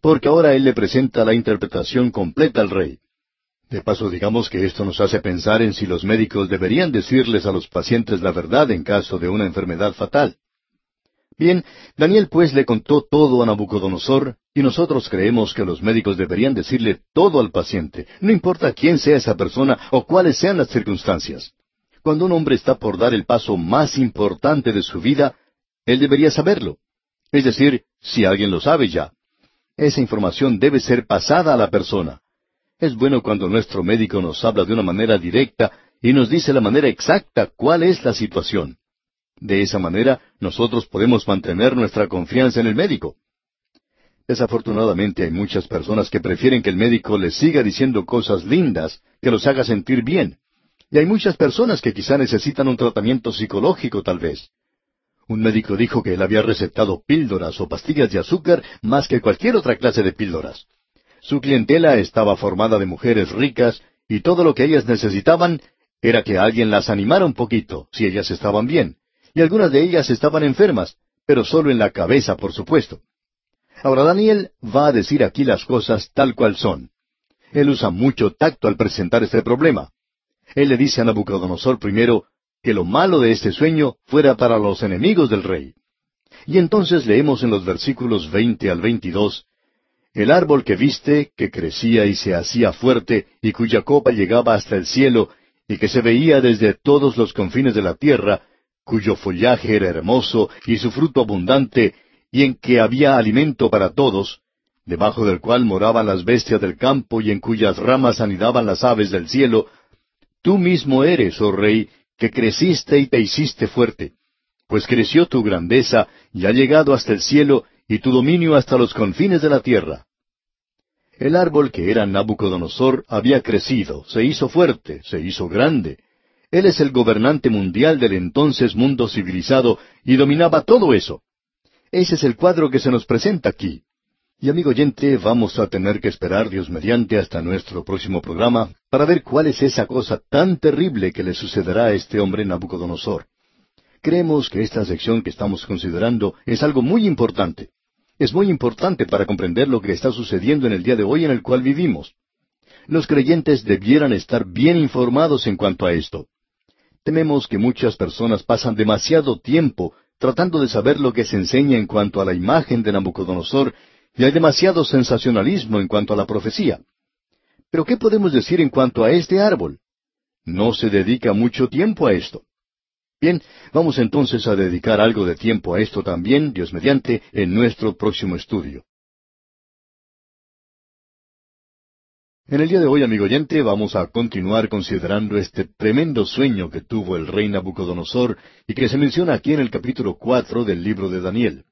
porque ahora él le presenta la interpretación completa al rey. De paso, digamos que esto nos hace pensar en si los médicos deberían decirles a los pacientes la verdad en caso de una enfermedad fatal. Bien, Daniel pues le contó todo a Nabucodonosor, y nosotros creemos que los médicos deberían decirle todo al paciente, no importa quién sea esa persona o cuáles sean las circunstancias. Cuando un hombre está por dar el paso más importante de su vida, él debería saberlo. Es decir, si alguien lo sabe ya. Esa información debe ser pasada a la persona. Es bueno cuando nuestro médico nos habla de una manera directa y nos dice la manera exacta cuál es la situación. De esa manera nosotros podemos mantener nuestra confianza en el médico. Desafortunadamente hay muchas personas que prefieren que el médico les siga diciendo cosas lindas, que los haga sentir bien. Y hay muchas personas que quizá necesitan un tratamiento psicológico tal vez. Un médico dijo que él había recetado píldoras o pastillas de azúcar más que cualquier otra clase de píldoras. Su clientela estaba formada de mujeres ricas y todo lo que ellas necesitaban era que alguien las animara un poquito, si ellas estaban bien. Y algunas de ellas estaban enfermas, pero solo en la cabeza, por supuesto. Ahora Daniel va a decir aquí las cosas tal cual son. Él usa mucho tacto al presentar este problema. Él le dice a Nabucodonosor primero que lo malo de este sueño fuera para los enemigos del rey. Y entonces leemos en los versículos veinte al veintidós el árbol que viste, que crecía y se hacía fuerte, y cuya copa llegaba hasta el cielo, y que se veía desde todos los confines de la tierra, cuyo follaje era hermoso y su fruto abundante, y en que había alimento para todos, debajo del cual moraban las bestias del campo y en cuyas ramas anidaban las aves del cielo, tú mismo eres, oh rey, que creciste y te hiciste fuerte, pues creció tu grandeza y ha llegado hasta el cielo y tu dominio hasta los confines de la tierra. El árbol que era Nabucodonosor había crecido, se hizo fuerte, se hizo grande. Él es el gobernante mundial del entonces mundo civilizado y dominaba todo eso. Ese es el cuadro que se nos presenta aquí. Y amigo oyente, vamos a tener que esperar Dios mediante hasta nuestro próximo programa para ver cuál es esa cosa tan terrible que le sucederá a este hombre Nabucodonosor. Creemos que esta sección que estamos considerando es algo muy importante. Es muy importante para comprender lo que está sucediendo en el día de hoy en el cual vivimos. Los creyentes debieran estar bien informados en cuanto a esto. Tememos que muchas personas pasan demasiado tiempo tratando de saber lo que se enseña en cuanto a la imagen de Nabucodonosor y hay demasiado sensacionalismo en cuanto a la profecía. Pero ¿qué podemos decir en cuanto a este árbol? No se dedica mucho tiempo a esto. Bien, vamos entonces a dedicar algo de tiempo a esto también, Dios mediante, en nuestro próximo estudio. En el día de hoy, amigo oyente, vamos a continuar considerando este tremendo sueño que tuvo el rey Nabucodonosor y que se menciona aquí en el capítulo cuatro del libro de Daniel.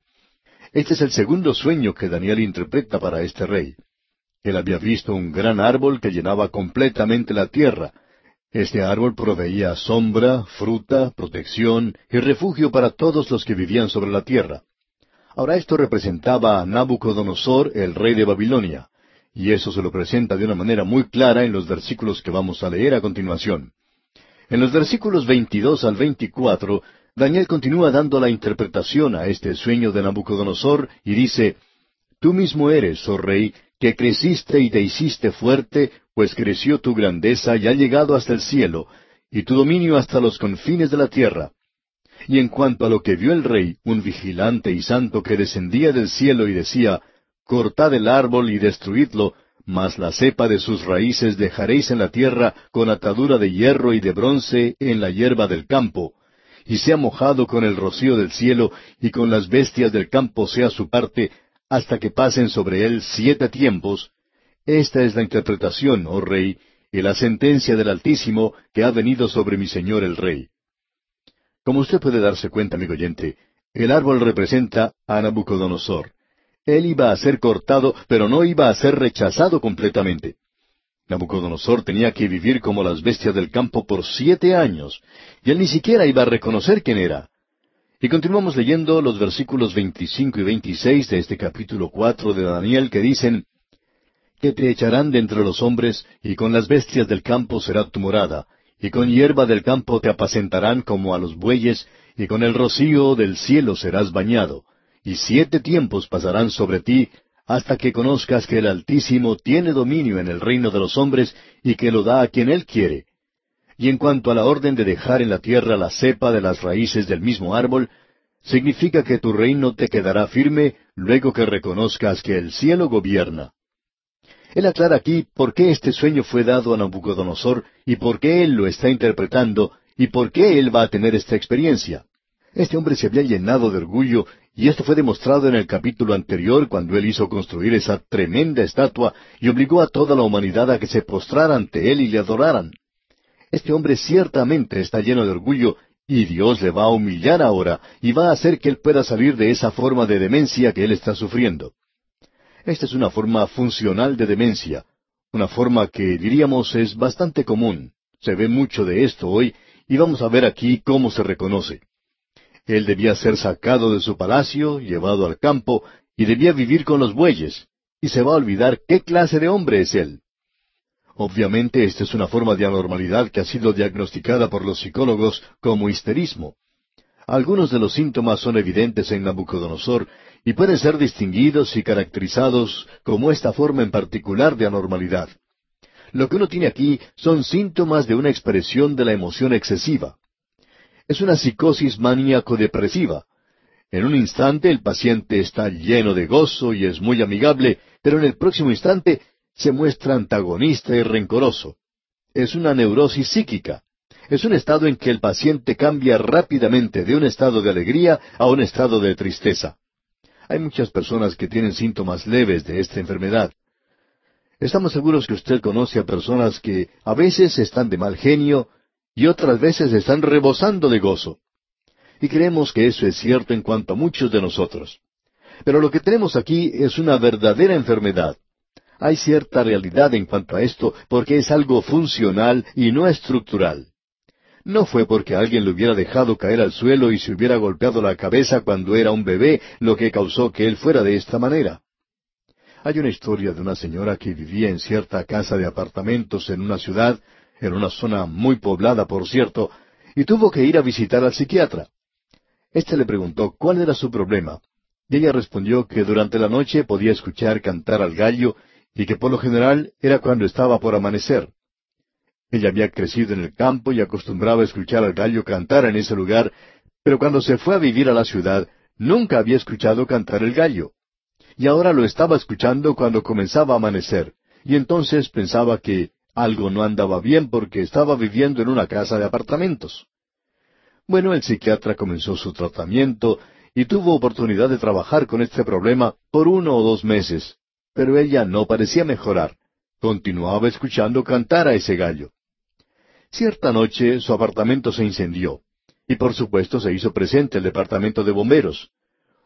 Este es el segundo sueño que Daniel interpreta para este rey. Él había visto un gran árbol que llenaba completamente la tierra. Este árbol proveía sombra, fruta, protección y refugio para todos los que vivían sobre la tierra. Ahora esto representaba a Nabucodonosor, el rey de Babilonia, y eso se lo presenta de una manera muy clara en los versículos que vamos a leer a continuación. En los versículos 22 al 24 Daniel continúa dando la interpretación a este sueño de Nabucodonosor y dice, Tú mismo eres, oh rey, que creciste y te hiciste fuerte, pues creció tu grandeza y ha llegado hasta el cielo, y tu dominio hasta los confines de la tierra. Y en cuanto a lo que vio el rey, un vigilante y santo que descendía del cielo y decía, Cortad el árbol y destruidlo, mas la cepa de sus raíces dejaréis en la tierra con atadura de hierro y de bronce en la hierba del campo, y sea mojado con el rocío del cielo, y con las bestias del campo sea su parte, hasta que pasen sobre él siete tiempos, esta es la interpretación, oh rey, y la sentencia del Altísimo que ha venido sobre mi señor el rey. Como usted puede darse cuenta, amigo oyente, el árbol representa a Nabucodonosor. Él iba a ser cortado, pero no iba a ser rechazado completamente. Nabucodonosor tenía que vivir como las bestias del campo por siete años, y él ni siquiera iba a reconocer quién era. Y continuamos leyendo los versículos 25 y 26 de este capítulo cuatro de Daniel que dicen, que te echarán de entre los hombres, y con las bestias del campo será tu morada, y con hierba del campo te apacentarán como a los bueyes, y con el rocío del cielo serás bañado, y siete tiempos pasarán sobre ti, hasta que conozcas que el Altísimo tiene dominio en el reino de los hombres y que lo da a quien Él quiere. Y en cuanto a la orden de dejar en la tierra la cepa de las raíces del mismo árbol, significa que tu reino te quedará firme luego que reconozcas que el cielo gobierna. Él aclara aquí por qué este sueño fue dado a Nabucodonosor y por qué él lo está interpretando y por qué él va a tener esta experiencia. Este hombre se había llenado de orgullo y esto fue demostrado en el capítulo anterior cuando él hizo construir esa tremenda estatua y obligó a toda la humanidad a que se postrara ante él y le adoraran. Este hombre ciertamente está lleno de orgullo y Dios le va a humillar ahora y va a hacer que él pueda salir de esa forma de demencia que él está sufriendo. Esta es una forma funcional de demencia, una forma que diríamos es bastante común. Se ve mucho de esto hoy y vamos a ver aquí cómo se reconoce. Él debía ser sacado de su palacio, llevado al campo, y debía vivir con los bueyes, y se va a olvidar qué clase de hombre es él. Obviamente esta es una forma de anormalidad que ha sido diagnosticada por los psicólogos como histerismo. Algunos de los síntomas son evidentes en Nabucodonosor y pueden ser distinguidos y caracterizados como esta forma en particular de anormalidad. Lo que uno tiene aquí son síntomas de una expresión de la emoción excesiva. Es una psicosis maníaco-depresiva. En un instante el paciente está lleno de gozo y es muy amigable, pero en el próximo instante se muestra antagonista y rencoroso. Es una neurosis psíquica. Es un estado en que el paciente cambia rápidamente de un estado de alegría a un estado de tristeza. Hay muchas personas que tienen síntomas leves de esta enfermedad. Estamos seguros que usted conoce a personas que a veces están de mal genio y otras veces están rebosando de gozo. Y creemos que eso es cierto en cuanto a muchos de nosotros. Pero lo que tenemos aquí es una verdadera enfermedad. Hay cierta realidad en cuanto a esto porque es algo funcional y no estructural. no fue porque alguien lo hubiera dejado caer al suelo y se hubiera golpeado la cabeza cuando era un bebé lo que causó que él fuera de esta manera. Hay una historia de una señora que vivía en cierta casa de apartamentos en una ciudad, en una zona muy poblada, por cierto, y tuvo que ir a visitar al psiquiatra. Este le preguntó cuál era su problema, y ella respondió que durante la noche podía escuchar cantar al gallo y que por lo general era cuando estaba por amanecer. Ella había crecido en el campo y acostumbraba a escuchar al gallo cantar en ese lugar, pero cuando se fue a vivir a la ciudad, nunca había escuchado cantar el gallo. Y ahora lo estaba escuchando cuando comenzaba a amanecer, y entonces pensaba que algo no andaba bien porque estaba viviendo en una casa de apartamentos. Bueno, el psiquiatra comenzó su tratamiento y tuvo oportunidad de trabajar con este problema por uno o dos meses, pero ella no parecía mejorar. Continuaba escuchando cantar a ese gallo. Cierta noche su apartamento se incendió, y por supuesto se hizo presente el departamento de bomberos.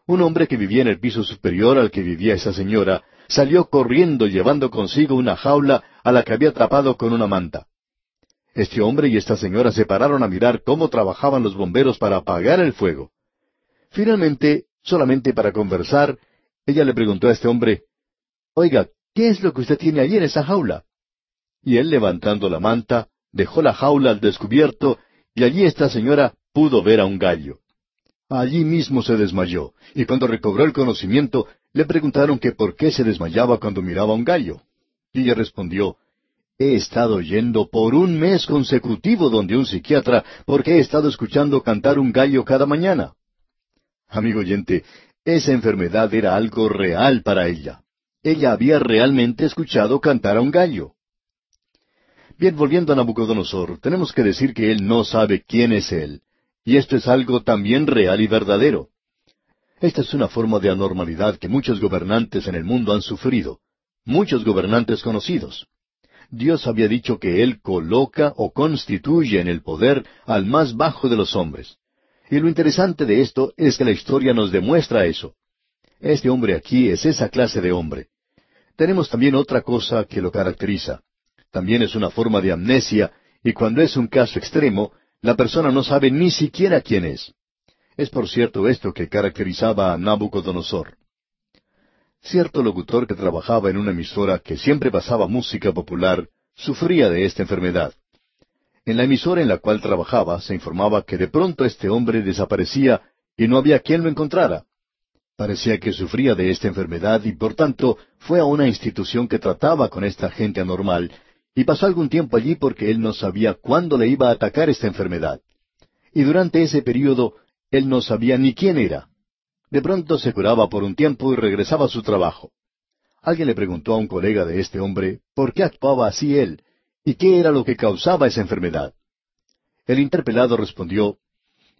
Un hombre que vivía en el piso superior al que vivía esa señora salió corriendo llevando consigo una jaula a la que había atrapado con una manta. Este hombre y esta señora se pararon a mirar cómo trabajaban los bomberos para apagar el fuego. Finalmente, solamente para conversar, ella le preguntó a este hombre, Oiga, ¿qué es lo que usted tiene allí en esa jaula? Y él, levantando la manta, dejó la jaula al descubierto, y allí esta señora pudo ver a un gallo. Allí mismo se desmayó, y cuando recobró el conocimiento, le preguntaron que por qué se desmayaba cuando miraba a un gallo. Y ella respondió, He estado yendo por un mes consecutivo donde un psiquiatra porque he estado escuchando cantar un gallo cada mañana. Amigo oyente, esa enfermedad era algo real para ella. Ella había realmente escuchado cantar a un gallo. Bien, volviendo a Nabucodonosor, tenemos que decir que él no sabe quién es él. Y esto es algo también real y verdadero. Esta es una forma de anormalidad que muchos gobernantes en el mundo han sufrido, muchos gobernantes conocidos. Dios había dicho que Él coloca o constituye en el poder al más bajo de los hombres. Y lo interesante de esto es que la historia nos demuestra eso. Este hombre aquí es esa clase de hombre. Tenemos también otra cosa que lo caracteriza. También es una forma de amnesia, y cuando es un caso extremo, la persona no sabe ni siquiera quién es. Es por cierto esto que caracterizaba a Nabucodonosor. Cierto locutor que trabajaba en una emisora que siempre pasaba música popular sufría de esta enfermedad. En la emisora en la cual trabajaba se informaba que de pronto este hombre desaparecía y no había quien lo encontrara. Parecía que sufría de esta enfermedad y por tanto fue a una institución que trataba con esta gente anormal y pasó algún tiempo allí porque él no sabía cuándo le iba a atacar esta enfermedad. Y durante ese período él no sabía ni quién era. De pronto se curaba por un tiempo y regresaba a su trabajo. Alguien le preguntó a un colega de este hombre por qué actuaba así él y qué era lo que causaba esa enfermedad. El interpelado respondió,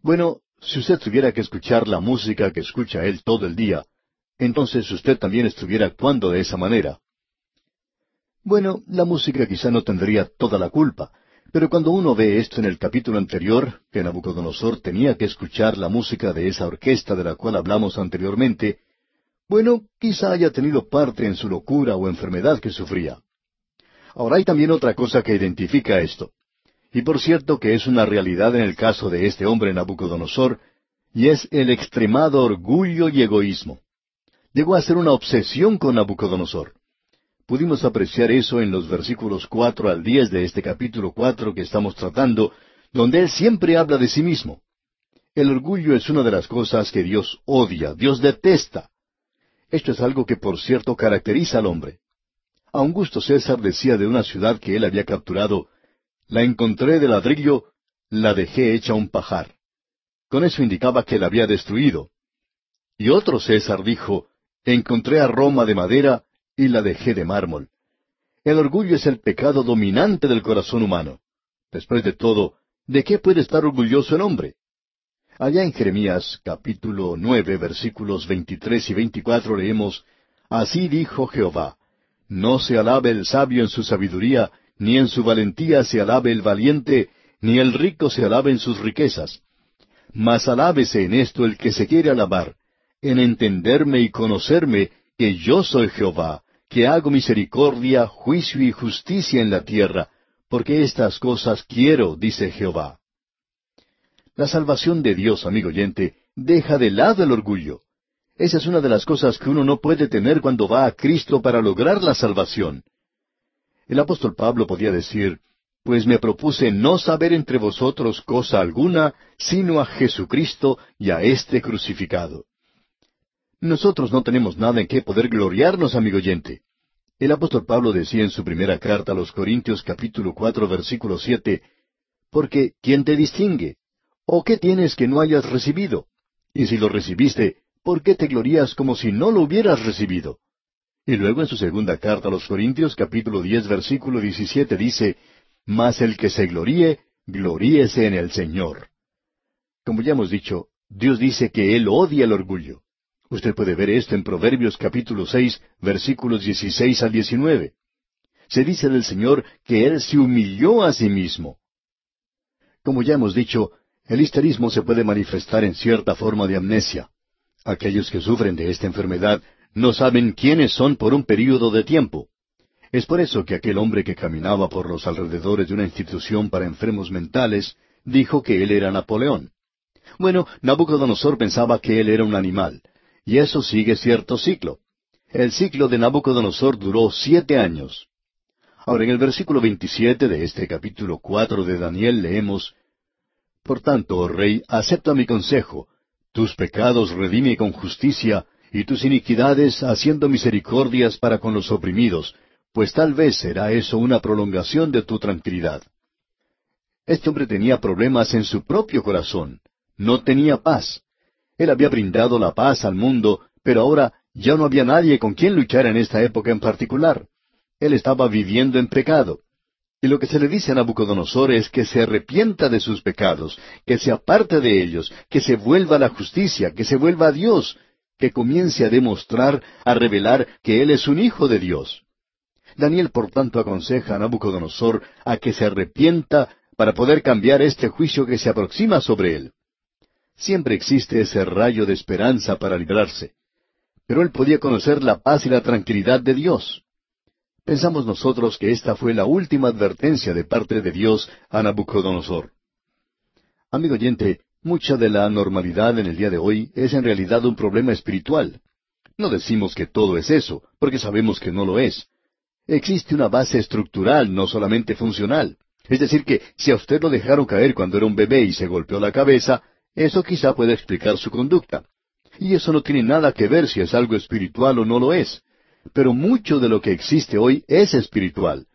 Bueno, si usted tuviera que escuchar la música que escucha él todo el día, entonces usted también estuviera actuando de esa manera. Bueno, la música quizá no tendría toda la culpa, pero cuando uno ve esto en el capítulo anterior, que Nabucodonosor tenía que escuchar la música de esa orquesta de la cual hablamos anteriormente, bueno, quizá haya tenido parte en su locura o enfermedad que sufría. Ahora hay también otra cosa que identifica esto. Y por cierto que es una realidad en el caso de este hombre Nabucodonosor, y es el extremado orgullo y egoísmo. Llegó a ser una obsesión con Nabucodonosor. Pudimos apreciar eso en los versículos cuatro al diez de este capítulo cuatro que estamos tratando, donde él siempre habla de sí mismo. El orgullo es una de las cosas que Dios odia, Dios detesta. Esto es algo que por cierto caracteriza al hombre. Augusto César decía de una ciudad que él había capturado, la encontré de ladrillo, la dejé hecha un pajar. Con eso indicaba que la había destruido. Y otro César dijo, encontré a Roma de madera, y la dejé de mármol. El orgullo es el pecado dominante del corazón humano. Después de todo, ¿de qué puede estar orgulloso el hombre? Allá en Jeremías capítulo nueve versículos veintitrés y veinticuatro leemos, Así dijo Jehová, No se alabe el sabio en su sabiduría, ni en su valentía se alabe el valiente, ni el rico se alabe en sus riquezas. Mas alábese en esto el que se quiere alabar, en entenderme y conocerme, que yo soy Jehová, que hago misericordia, juicio y justicia en la tierra, porque estas cosas quiero, dice Jehová. La salvación de Dios, amigo oyente, deja de lado el orgullo. Esa es una de las cosas que uno no puede tener cuando va a Cristo para lograr la salvación. El apóstol Pablo podía decir, pues me propuse no saber entre vosotros cosa alguna, sino a Jesucristo y a este crucificado. Nosotros no tenemos nada en qué poder gloriarnos, amigo oyente. El apóstol Pablo decía en su primera carta a los Corintios capítulo cuatro versículo siete, Porque ¿quién te distingue? ¿O qué tienes que no hayas recibido? Y si lo recibiste, ¿por qué te glorías como si no lo hubieras recibido? Y luego en su segunda carta a los Corintios capítulo diez versículo diecisiete dice, Mas el que se gloríe, gloríese en el Señor. Como ya hemos dicho, Dios dice que Él odia el orgullo. Usted puede ver esto en Proverbios capítulo seis, versículos dieciséis al diecinueve. Se dice del Señor que Él se humilló a sí mismo. Como ya hemos dicho, el histerismo se puede manifestar en cierta forma de amnesia. Aquellos que sufren de esta enfermedad no saben quiénes son por un período de tiempo. Es por eso que aquel hombre que caminaba por los alrededores de una institución para enfermos mentales dijo que él era Napoleón. Bueno, Nabucodonosor pensaba que él era un animal, y eso sigue cierto ciclo. El ciclo de Nabucodonosor duró siete años. Ahora, en el versículo 27 de este capítulo cuatro de Daniel leemos, Por tanto, oh rey, acepta mi consejo, tus pecados redime con justicia, y tus iniquidades haciendo misericordias para con los oprimidos, pues tal vez será eso una prolongación de tu tranquilidad. Este hombre tenía problemas en su propio corazón, no tenía paz. Él había brindado la paz al mundo, pero ahora ya no había nadie con quien luchar en esta época en particular. Él estaba viviendo en pecado. Y lo que se le dice a Nabucodonosor es que se arrepienta de sus pecados, que se aparte de ellos, que se vuelva a la justicia, que se vuelva a Dios, que comience a demostrar, a revelar que Él es un hijo de Dios. Daniel, por tanto, aconseja a Nabucodonosor a que se arrepienta para poder cambiar este juicio que se aproxima sobre él. Siempre existe ese rayo de esperanza para librarse. Pero él podía conocer la paz y la tranquilidad de Dios. Pensamos nosotros que esta fue la última advertencia de parte de Dios a Nabucodonosor. Amigo oyente, Mucha de la anormalidad en el día de hoy es en realidad un problema espiritual. No decimos que todo es eso, porque sabemos que no lo es. Existe una base estructural, no solamente funcional. Es decir, que si a usted lo dejaron caer cuando era un bebé y se golpeó la cabeza, eso quizá puede explicar su conducta. Y eso no tiene nada que ver si es algo espiritual o no lo es. Pero mucho de lo que existe hoy es espiritual.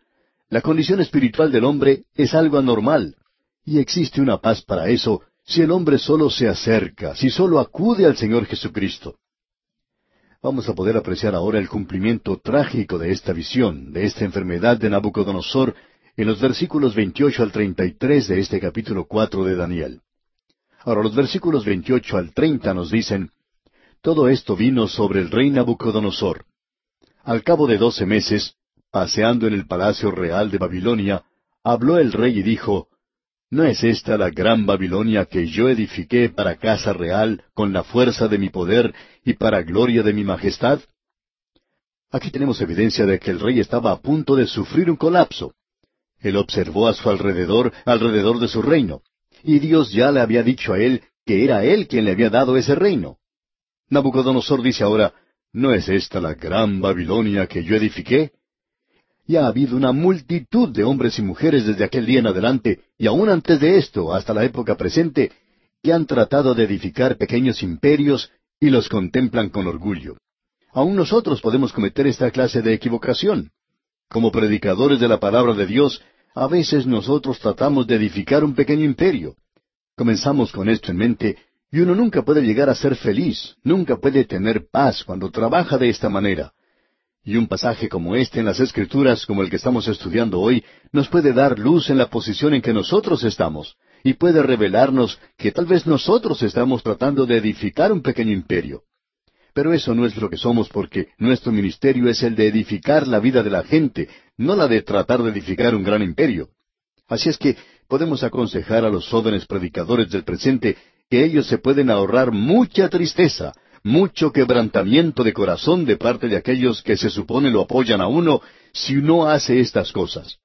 La condición espiritual del hombre es algo anormal. Y existe una paz para eso si el hombre solo se acerca, si solo acude al Señor Jesucristo. Vamos a poder apreciar ahora el cumplimiento trágico de esta visión, de esta enfermedad de Nabucodonosor, en los versículos 28 al 33 de este capítulo 4 de Daniel. Ahora los versículos 28 al 30 nos dicen, Todo esto vino sobre el rey Nabucodonosor. Al cabo de doce meses, paseando en el palacio real de Babilonia, habló el rey y dijo, ¿No es esta la gran Babilonia que yo edifiqué para casa real con la fuerza de mi poder y para gloria de mi majestad? Aquí tenemos evidencia de que el rey estaba a punto de sufrir un colapso. Él observó a su alrededor, alrededor de su reino, y Dios ya le había dicho a él que era él quien le había dado ese reino. Nabucodonosor dice ahora, ¿no es esta la gran Babilonia que yo edifiqué? Y ha habido una multitud de hombres y mujeres desde aquel día en adelante, y aún antes de esto, hasta la época presente, que han tratado de edificar pequeños imperios y los contemplan con orgullo. Aún nosotros podemos cometer esta clase de equivocación. Como predicadores de la palabra de Dios, a veces nosotros tratamos de edificar un pequeño imperio. Comenzamos con esto en mente, y uno nunca puede llegar a ser feliz, nunca puede tener paz cuando trabaja de esta manera. Y un pasaje como este en las Escrituras, como el que estamos estudiando hoy, nos puede dar luz en la posición en que nosotros estamos, y puede revelarnos que tal vez nosotros estamos tratando de edificar un pequeño imperio. Pero eso no es lo que somos porque nuestro ministerio es el de edificar la vida de la gente, no la de tratar de edificar un gran imperio. Así es que podemos aconsejar a los jóvenes predicadores del presente que ellos se pueden ahorrar mucha tristeza, mucho quebrantamiento de corazón de parte de aquellos que se supone lo apoyan a uno si uno hace estas cosas.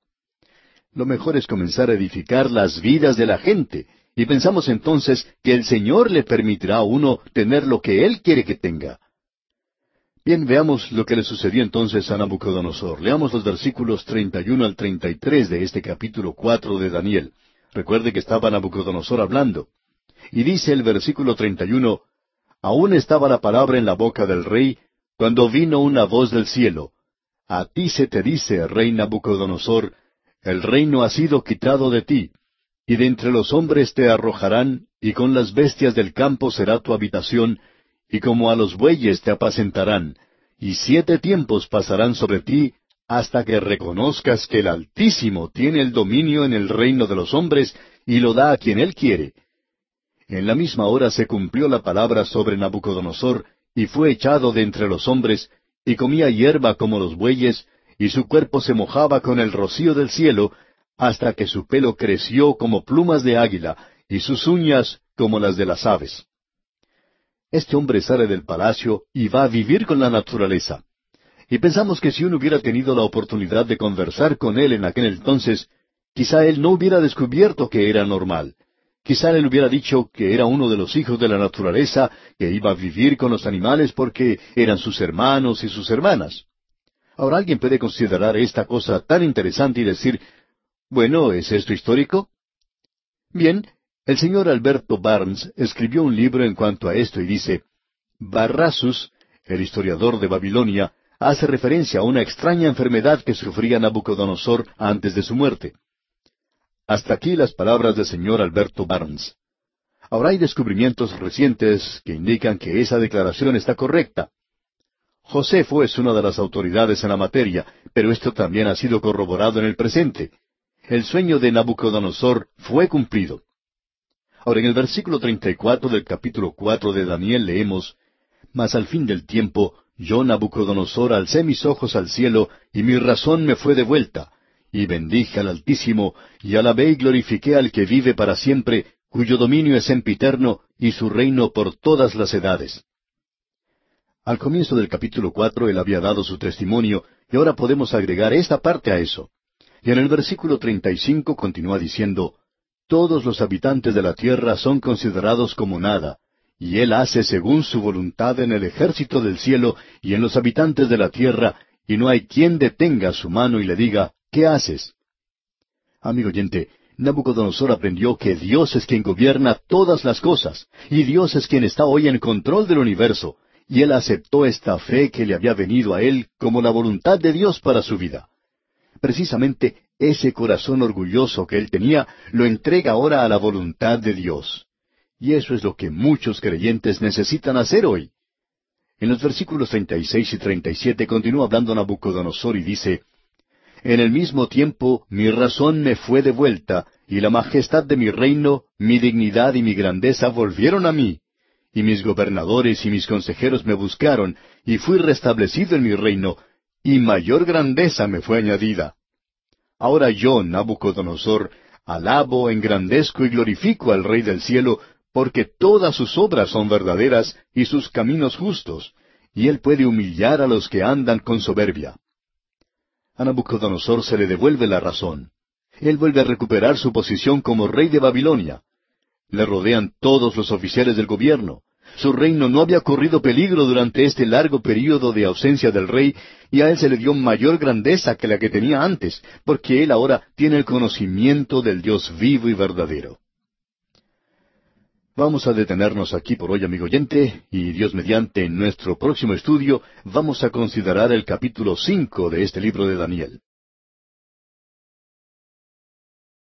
Lo mejor es comenzar a edificar las vidas de la gente y pensamos entonces que el Señor le permitirá a uno tener lo que Él quiere que tenga. Bien, veamos lo que le sucedió entonces a Nabucodonosor. Leamos los versículos 31 al 33 de este capítulo 4 de Daniel. Recuerde que estaba Nabucodonosor hablando. Y dice el versículo 31, Aún estaba la palabra en la boca del rey, cuando vino una voz del cielo. A ti se te dice, rey Nabucodonosor, el reino ha sido quitado de ti, y de entre los hombres te arrojarán, y con las bestias del campo será tu habitación, y como a los bueyes te apacentarán, y siete tiempos pasarán sobre ti, hasta que reconozcas que el Altísimo tiene el dominio en el reino de los hombres, y lo da a quien él quiere. En la misma hora se cumplió la palabra sobre Nabucodonosor, y fue echado de entre los hombres, y comía hierba como los bueyes, y su cuerpo se mojaba con el rocío del cielo, hasta que su pelo creció como plumas de águila, y sus uñas como las de las aves. Este hombre sale del palacio y va a vivir con la naturaleza. Y pensamos que si uno hubiera tenido la oportunidad de conversar con él en aquel entonces, quizá él no hubiera descubierto que era normal. Quizá él hubiera dicho que era uno de los hijos de la naturaleza, que iba a vivir con los animales porque eran sus hermanos y sus hermanas. Ahora alguien puede considerar esta cosa tan interesante y decir, bueno, ¿es esto histórico? Bien, el señor Alberto Barnes escribió un libro en cuanto a esto y dice, Barrasus, el historiador de Babilonia, hace referencia a una extraña enfermedad que sufría Nabucodonosor antes de su muerte. Hasta aquí las palabras del señor Alberto Barnes. Ahora hay descubrimientos recientes que indican que esa declaración está correcta. Josefo es una de las autoridades en la materia, pero esto también ha sido corroborado en el presente. El sueño de Nabucodonosor fue cumplido. Ahora, en el versículo 34 del capítulo 4 de Daniel leemos, Mas al fin del tiempo, yo Nabucodonosor alcé mis ojos al cielo, y mi razón me fue devuelta, y bendije al Altísimo, y alabé y glorifiqué al que vive para siempre, cuyo dominio es sempiterno, y su reino por todas las edades. Al comienzo del capítulo cuatro él había dado su testimonio, y ahora podemos agregar esta parte a eso. Y en el versículo treinta y cinco continúa diciendo, Todos los habitantes de la tierra son considerados como nada, y él hace según su voluntad en el ejército del cielo y en los habitantes de la tierra, y no hay quien detenga su mano y le diga, ¿qué haces? Amigo oyente, Nabucodonosor aprendió que Dios es quien gobierna todas las cosas, y Dios es quien está hoy en control del universo, y él aceptó esta fe que le había venido a él como la voluntad de Dios para su vida. Precisamente ese corazón orgulloso que él tenía lo entrega ahora a la voluntad de Dios. Y eso es lo que muchos creyentes necesitan hacer hoy. En los versículos 36 y 37 continúa hablando Nabucodonosor y dice, En el mismo tiempo mi razón me fue devuelta, y la majestad de mi reino, mi dignidad y mi grandeza volvieron a mí y mis gobernadores y mis consejeros me buscaron, y fui restablecido en mi reino, y mayor grandeza me fue añadida. Ahora yo, Nabucodonosor, alabo, engrandezco y glorifico al Rey del cielo, porque todas sus obras son verdaderas y sus caminos justos, y él puede humillar a los que andan con soberbia. A Nabucodonosor se le devuelve la razón. Él vuelve a recuperar su posición como rey de Babilonia. Le rodean todos los oficiales del gobierno. Su reino no había corrido peligro durante este largo período de ausencia del rey, y a él se le dio mayor grandeza que la que tenía antes, porque él ahora tiene el conocimiento del Dios vivo y verdadero. Vamos a detenernos aquí por hoy, amigo oyente, y Dios mediante en nuestro próximo estudio vamos a considerar el capítulo cinco de este libro de Daniel.